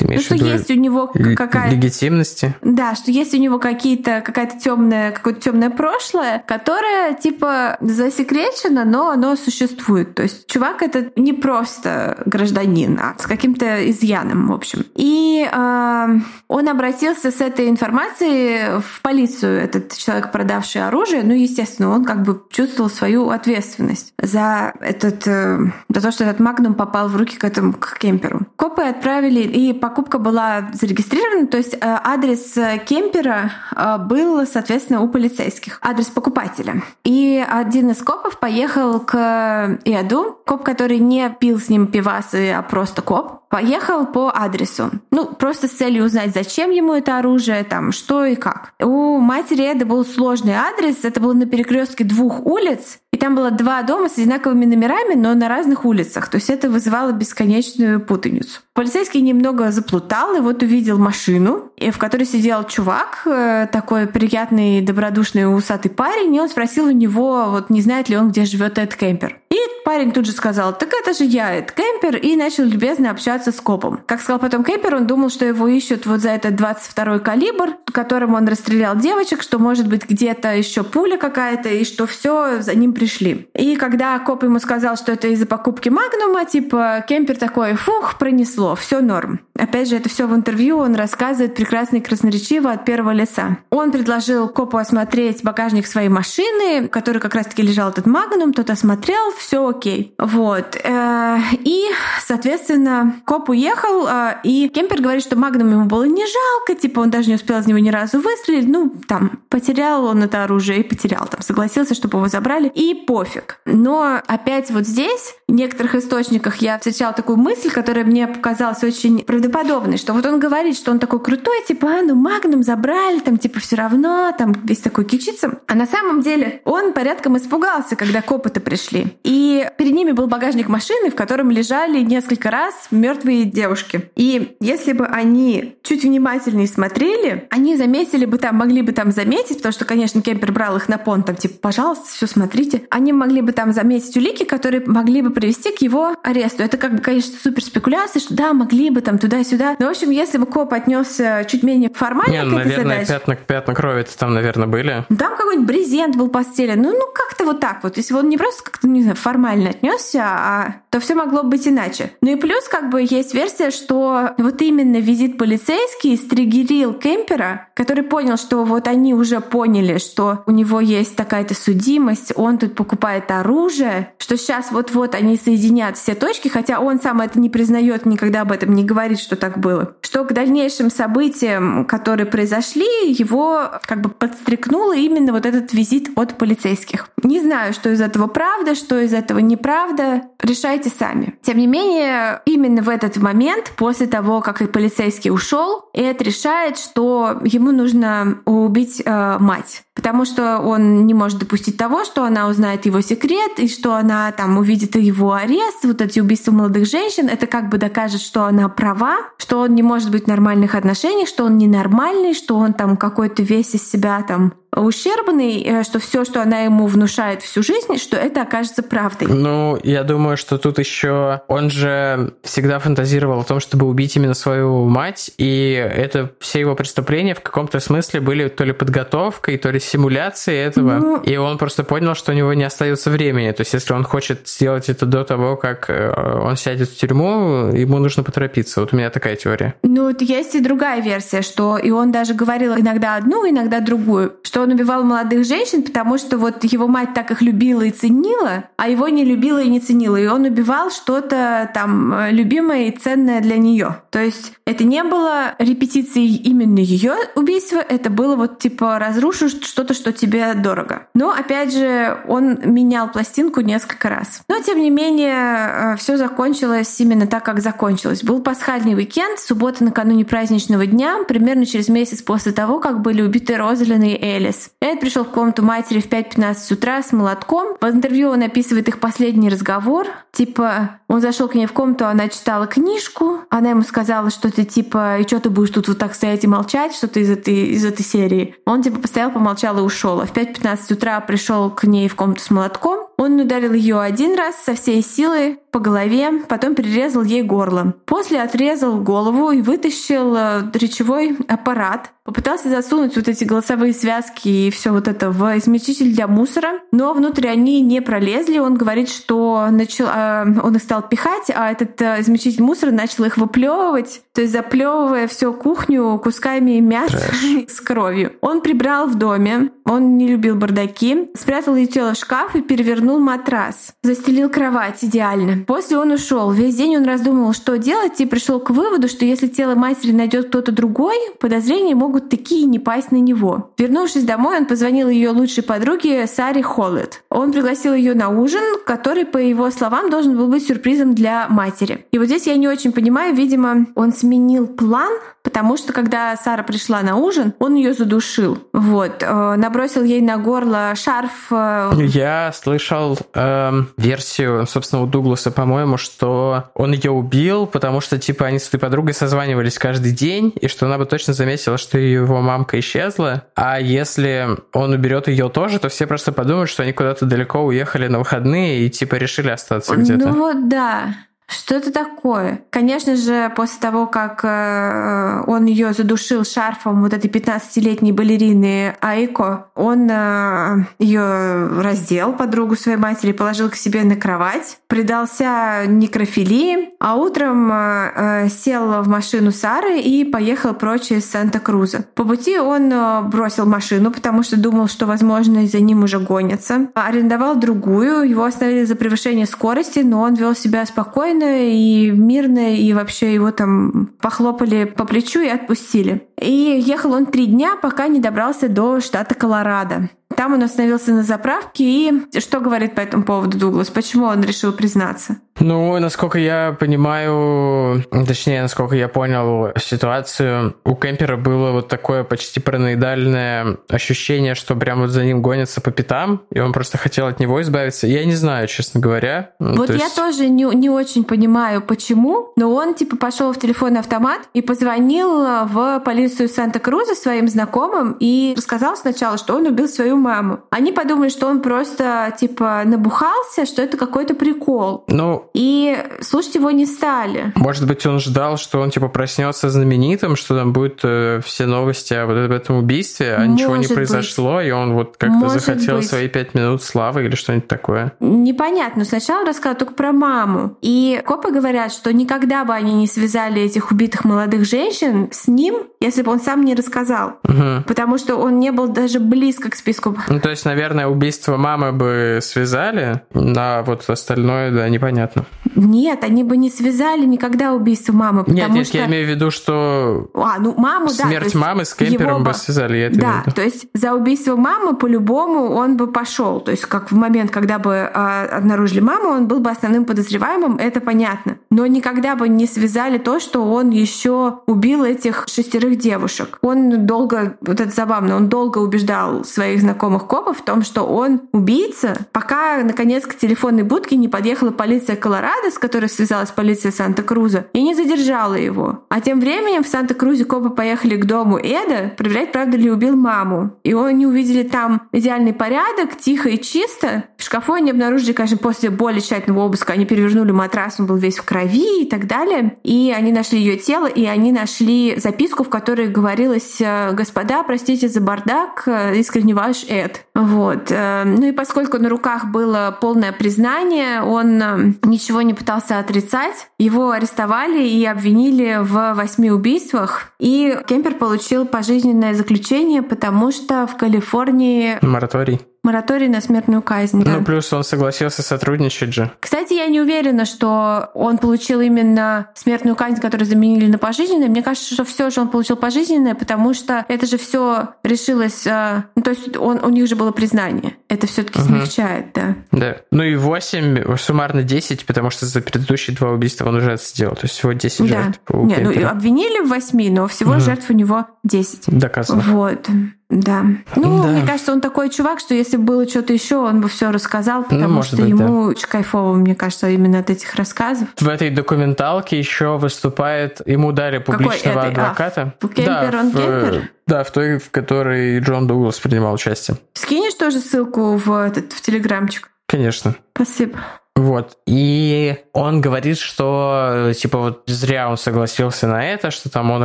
ну, что есть у него какая-то... Легитимности? Да, что есть у него какие-то, какая-то темное, какое-то темное прошлое, которое типа засекречено, но оно существует. То есть чувак это не просто гражданин, а с каким-то изъяном, в общем. И э, он обратился с этой информацией в полицию, этот человек, продавший оружие. Ну, естественно, он как бы чувствовал свою ответственность за этот, э, за то, что этот магнум попал в руки к этому к кемперу. Копы отправили, и покупка была зарегистрирована, то есть э, адрес кемпера э, был, соответственно, у полицейских. Адрес покупателя. И один из копов поехал к Эду, коп, который не пил с ним пивасы, а просто коп, поехал по адресу. Ну, просто с целью узнать, зачем ему это оружие, там, что и как. У матери Эда был сложный адрес, это было на перекрестке двух улиц, и там было два дома с одинаковыми номерами, но на разных улицах. То есть это вызывало бесконечную путаницу. Полицейский немного заплутал и вот увидел машину, в которой сидел чувак, э, такой приятный, добродушный, усатый парень, и он спросил у него, вот не знает ли он, где живет Эд Кемпер. И парень тут же сказал, так это же я, это Кемпер, и начал любезно общаться с копом. Как сказал потом Кемпер, он думал, что его ищут вот за этот 22-й калибр, которым он расстрелял девочек, что может быть где-то еще пуля какая-то, и что все за ним пришли. И когда коп ему сказал, что это из-за покупки Магнума, типа Кемпер такой, фух, пронесло, все норм. Опять же, это все в интервью он рассказывает прекрасно и красноречиво от первого лица. Он предложил копу осмотреть багажник своей машины, который как раз-таки лежал этот Магнум, тот осмотрел, все окей. Вот. Э, и, соответственно, коп уехал, э, и Кемпер говорит, что Магнум ему было не жалко, типа он даже не успел из него ни разу выстрелить, ну, там, потерял он это оружие и потерял, там, согласился, чтобы его забрали, и пофиг. Но опять вот здесь, в некоторых источниках я встречала такую мысль, которая мне показалась очень правдоподобной, что вот он говорит, что он такой крутой, типа, а, ну, Магнум забрали, там, типа, все равно, там, весь такой кичится. А на самом деле он порядком испугался, когда копы-то пришли. И перед ними был багажник машины, в котором лежали несколько раз мертвые девушки. И если бы они чуть внимательнее смотрели, они заметили бы там, могли бы там заметить, потому что, конечно, Кемпер брал их на понт, там, типа, пожалуйста, все смотрите. Они могли бы там заметить улики, которые могли бы привести к его аресту. Это как бы, конечно, супер спекуляция, что да, могли бы там туда-сюда. Но, в общем, если бы коп отнесся чуть менее формально Не, к ну, этой наверное, задаче... пятна, пятна крови там, наверное, были. Там какой-нибудь брезент был постелен. Ну, ну как-то вот так вот. Если бы он не просто как-то, не знаю, формально отнесся, а то все могло быть иначе. Ну и плюс, как бы, есть версия, что вот именно визит полицейский стригерил Кемпера, который понял, что вот они уже поняли, что у него есть такая-то судимость, он тут покупает оружие, что сейчас вот-вот они соединят все точки, хотя он сам это не признает, никогда об этом не говорит, что так было. Что к дальнейшим событиям, которые произошли, его как бы подстрекнуло именно вот этот визит от полицейских. Не знаю, что из этого правда, что из этого неправда. Решайте сами. Тем не менее, именно в этот момент, после того, как и полицейский ушел, Эд решает, что ему нужно убить э, мать. Потому что он не может допустить того, что она узнает его секрет, и что она там увидит его арест, вот эти убийства молодых женщин, это как бы докажет, что она права, что он не может быть в нормальных отношениях, что он ненормальный, что он там какой-то весь из себя там ущербный, э, что все, что она ему внушает всю жизнь, что это окажется правдой. Ну, я думаю, что тут еще он же всегда фантазировал о том, чтобы убить именно свою мать, и это все его преступления в каком-то смысле были то ли подготовкой, то ли симуляцией этого, ну... и он просто понял, что у него не остается времени. То есть, если он хочет сделать это до того, как э, он сядет в тюрьму, ему нужно поторопиться. Вот у меня такая теория. Ну, вот есть и другая версия, что и он даже говорил иногда одну, иногда другую, что он убивал молодых женщин, потому что вот его мать так их любила и ценила, а его не любила и не ценила. И он убивал что-то там э, любимое и ценное для нее. То есть это не было репетицией именно ее убийства, это было вот типа разрушу что-то, что тебе дорого. Но опять же, он менял пластинку несколько раз. Но тем не менее, э, все закончилось именно так, как закончилось. Был пасхальный уикенд, суббота накануне праздничного дня, примерно через месяц после того, как были убиты Розалин и Элис. Элис. Эд пришел в комнату матери в 5.15 утра с молотком. В интервью он описывает их последний разговор. Типа, он зашел к ней в комнату, она читала книжку. Она ему сказала, что ты типа, и что ты будешь тут вот так стоять и молчать, что-то из этой, из этой серии. Он типа постоял, помолчал и ушел. А в 5.15 утра пришел к ней в комнату с молотком. Он ударил ее один раз со всей силы по голове, потом перерезал ей горло. После отрезал голову и вытащил э, речевой аппарат. Попытался засунуть вот эти голосовые связки и все вот это в измельчитель для мусора, но внутрь они не пролезли. Он говорит, что начал, э, он их стал пихать, а этот э, измельчитель мусора начал их выплевывать, то есть заплевывая всю кухню кусками мяса с кровью. Он прибрал в доме, он не любил бардаки, спрятал ее тело в шкаф и перевернул матрас. Застелил кровать идеально. После он ушел. Весь день он раздумывал, что делать, и пришел к выводу, что если тело матери найдет кто-то другой, подозрения могут такие не пасть на него. Вернувшись домой, он позвонил ее лучшей подруге Саре Холлет. Он пригласил ее на ужин, который, по его словам, должен был быть сюрпризом для матери. И вот здесь я не очень понимаю, видимо, он сменил план, потому что когда Сара пришла на ужин, он ее задушил. Вот. Э, набросил ей на горло шарф. Э, я слышал слышал э, версию, собственно, у Дугласа, по-моему, что он ее убил, потому что, типа, они с этой подругой созванивались каждый день, и что она бы точно заметила, что его мамка исчезла. А если он уберет ее тоже, то все просто подумают, что они куда-то далеко уехали на выходные и, типа, решили остаться где-то. Ну вот да. Что это такое? Конечно же, после того, как э, он ее задушил шарфом вот этой 15-летней балерины Айко, он э, ее раздел, подругу своей матери, положил к себе на кровать, предался некрофилии, а утром э, сел в машину Сары и поехал прочь из Санта-Круза. По пути он бросил машину, потому что думал, что, возможно, за ним уже гонятся. Арендовал другую, его остановили за превышение скорости, но он вел себя спокойно, спокойно и мирно, и вообще его там похлопали по плечу и отпустили. И ехал он три дня, пока не добрался до штата Колорадо. Там он остановился на заправке и что говорит по этому поводу Дуглас? Почему он решил признаться? Ну, насколько я понимаю, точнее, насколько я понял ситуацию, у Кемпера было вот такое почти параноидальное ощущение, что прям вот за ним гонятся по пятам, и он просто хотел от него избавиться. Я не знаю, честно говоря. Вот То я есть... тоже не, не очень понимаю, почему, но он типа пошел в телефонный автомат и позвонил в полицию Санта-Круза своим знакомым и рассказал сначала, что он убил свою маму. Они подумали, что он просто типа набухался, что это какой-то прикол. Ну, и слушать его не стали. Может быть, он ждал, что он типа проснется знаменитым, что там будут э, все новости об, об этом убийстве, а Может ничего не произошло, быть. и он вот как-то захотел быть. свои пять минут славы или что-нибудь такое. Непонятно. Сначала рассказал только про маму. И копы говорят, что никогда бы они не связали этих убитых молодых женщин с ним, если бы он сам не рассказал. Угу. Потому что он не был даже близко к списку. Ну, то есть, наверное, убийство мамы бы связали, а вот остальное, да, непонятно понятно. Нет, они бы не связали никогда убийство мамы. Нет, нет, что... я имею в виду, что а, ну, маму, смерть да, мамы с Кемпером бы связали. Я это да, то есть за убийство мамы по-любому он бы пошел. То есть как в момент, когда бы э, обнаружили маму, он был бы основным подозреваемым, это понятно. Но никогда бы не связали то, что он еще убил этих шестерых девушек. Он долго, вот это забавно, он долго убеждал своих знакомых копов в том, что он убийца, пока, наконец, к телефонной будке не подъехала полиция Колорадо, с которой связалась полиция Санта-Круза, и не задержала его. А тем временем в Санта-Крузе копы поехали к дому Эда проверять, правда ли убил маму. И они увидели там идеальный порядок, тихо и чисто. В шкафу они обнаружили, конечно, после более тщательного обыска, они перевернули матрас, он был весь в крови и так далее. И они нашли ее тело, и они нашли записку, в которой говорилось «Господа, простите за бардак, искренне ваш Эд». Вот. Э, ну и поскольку на руках было полное признание, он э, ничего не пытался отрицать. Его арестовали и обвинили в восьми убийствах. И Кемпер получил пожизненное заключение, потому что в Калифорнии... Мораторий. Мораторий на смертную казнь. Да. Ну, плюс он согласился сотрудничать же. Кстати, я не уверена, что он получил именно смертную казнь, которую заменили на пожизненное. Мне кажется, что все же он получил пожизненное, потому что это же все решилось. Э, ну, то есть он, у них же было признание. Это все-таки угу. смягчает, да. Да. Ну и 8, суммарно 10, потому что за предыдущие два убийства он уже отсидел. То есть всего 10 да. жертв. Нет, ну обвинили в 8, но всего угу. жертв у него 10. Доказано. Вот. Да. Ну, да. мне кажется, он такой чувак, что если бы было что-то еще, он бы все рассказал, ну, потому ну, что быть, ему да. очень кайфово, мне кажется, именно от этих рассказов. В этой документалке еще выступает, ему дали публичного Какой адвоката. А, в Кемпер, да, он в, Кемпер? Да, в той, в которой Джон Дуглас принимал участие. Скинешь тоже ссылку в этот в телеграмчик? Конечно. Спасибо. Вот. И он говорит, что, типа, вот зря он согласился на это, что там он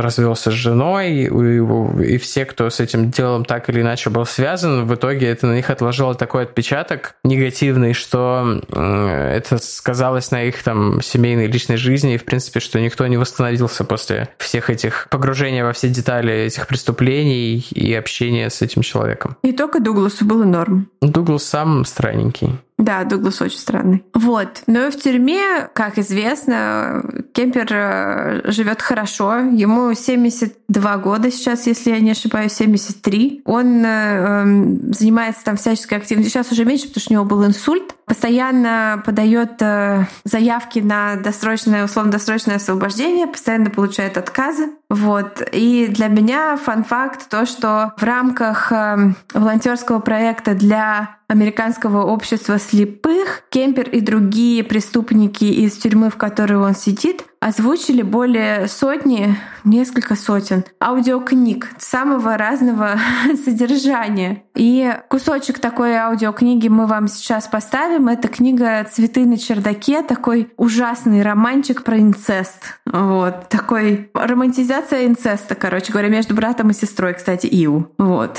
развелся с женой, и, и все, кто с этим делом так или иначе был связан, в итоге это на них отложило такой отпечаток негативный, что это сказалось на их там семейной личной жизни, и, в принципе, что никто не восстановился после всех этих погружения во все детали этих преступлений и общения с этим человеком. И только Дугласу было норм. Дуглас сам странненький. Да, Дуглас очень странный. Вот. Но в тюрьме, как известно, Кемпер э, живет хорошо. Ему 72 года сейчас, если я не ошибаюсь, 73. Он э, эм, занимается там всяческой активностью. Сейчас уже меньше, потому что у него был инсульт. Постоянно подает э, заявки на досрочное, условно-досрочное освобождение, постоянно получает отказы. Вот. И для меня фан-факт то, что в рамках э, волонтерского проекта для американского общества слепых Кемпер и другие преступники из тюрьмы, в которой он сидит, озвучили более сотни, несколько сотен аудиокниг самого разного содержания. И кусочек такой аудиокниги мы вам сейчас поставим. Это книга «Цветы на чердаке», такой ужасный романчик про инцест. Вот. Такой романтизация инцеста, короче говоря, между братом и сестрой, кстати, Иу. Вот.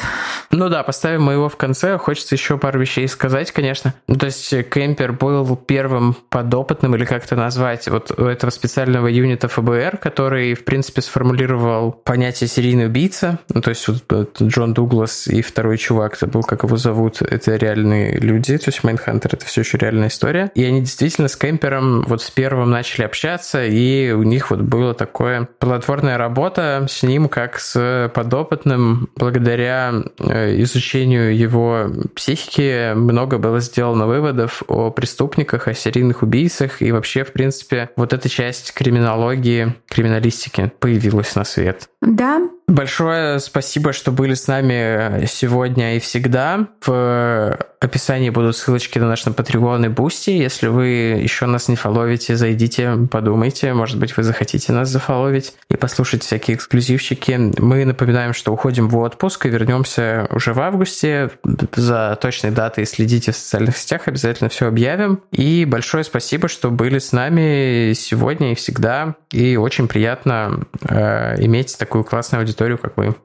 Ну да, поставим мы его в конце. Хочется еще пару вещей сказать, конечно. Ну, то есть Кемпер был первым подопытным, или как это назвать, вот у этого специального юнита ФБР, который, в принципе, сформулировал понятие серийный убийца. Ну, то есть вот Джон Дуглас и второй чувак, забыл, как его зовут, это реальные люди, то есть Mindhunter это все еще реальная история. И они действительно с Кемпером вот с первым начали общаться, и у них вот была такая плодотворная работа с ним, как с подопытным. Благодаря э, изучению его психики много было сделано выводов о преступниках, о серийных убийцах, и вообще, в принципе, вот эта часть криминологии, криминалистики появилась на свет. Да, Большое спасибо, что были с нами сегодня и всегда. В описании будут ссылочки на наш на Patreon и Boosty. Если вы еще нас не фоловите, зайдите, подумайте. Может быть, вы захотите нас зафоловить и послушать всякие эксклюзивчики. Мы напоминаем, что уходим в отпуск и вернемся уже в августе. За точной датой следите в социальных сетях, обязательно все объявим. И большое спасибо, что были с нами сегодня и всегда. И очень приятно э, иметь такую классную аудиторию аудиторию, как вы.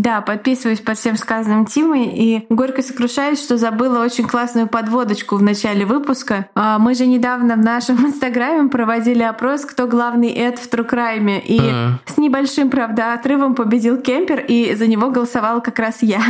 Да, подписываюсь под всем сказанным Тимой и горько сокрушаюсь, что забыла очень классную подводочку в начале выпуска. А, мы же недавно в нашем инстаграме проводили опрос, кто главный эд в Трукрайме. И mm. с небольшим, правда, отрывом победил Кемпер, и за него голосовала как раз я.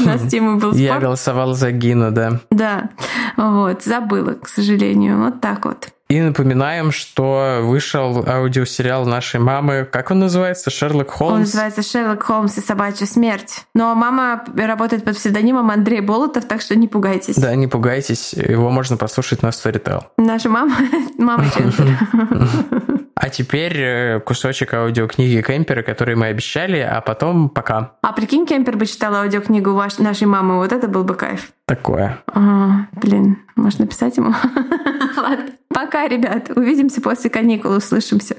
У нас Тима был Я голосовал за Гину, да. Да, вот, забыла, к сожалению. Вот так вот. И напоминаем, что вышел аудиосериал нашей мамы. Как он называется? Шерлок Холмс? Он называется «Шерлок Холмс и собачья смерть». Но мама работает под псевдонимом Андрей Болотов, так что не пугайтесь. Да, не пугайтесь. Его можно послушать на Storytel. Наша мама, мама Ченфер. А теперь э, кусочек аудиокниги Кемпера, который мы обещали, а потом пока. А прикинь, Кемпер бы читал аудиокнигу ваш, нашей мамы, вот это был бы кайф. Такое. А, блин, можно написать ему? Ладно. Пока, ребят. Увидимся после каникул, услышимся.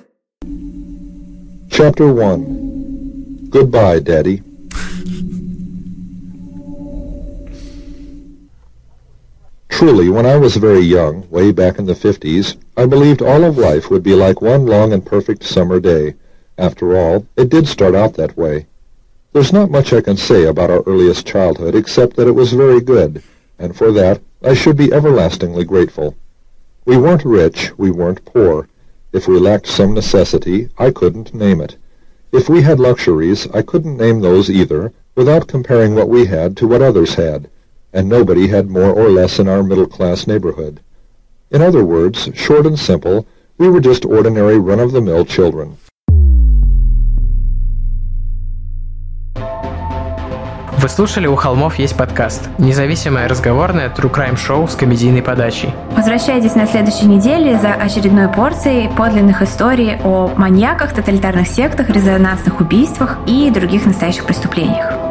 Chapter 1 Goodbye, Daddy. Truly, when I was very young, way back in the 50s, I believed all of life would be like one long and perfect summer day. After all, it did start out that way. There's not much I can say about our earliest childhood except that it was very good, and for that I should be everlastingly grateful. We weren't rich, we weren't poor. If we lacked some necessity, I couldn't name it. If we had luxuries, I couldn't name those either, without comparing what we had to what others had and nobody had more or less in our middle-class neighborhood. In other words, short and simple, we were just ordinary run-of-the-mill children. Вы слушали «У холмов есть подкаст» – независимое разговорное true crime шоу с комедийной подачей. Возвращайтесь на следующей неделе за очередной порцией подлинных историй о маньяках, тоталитарных сектах, резонансных убийствах и других настоящих преступлениях.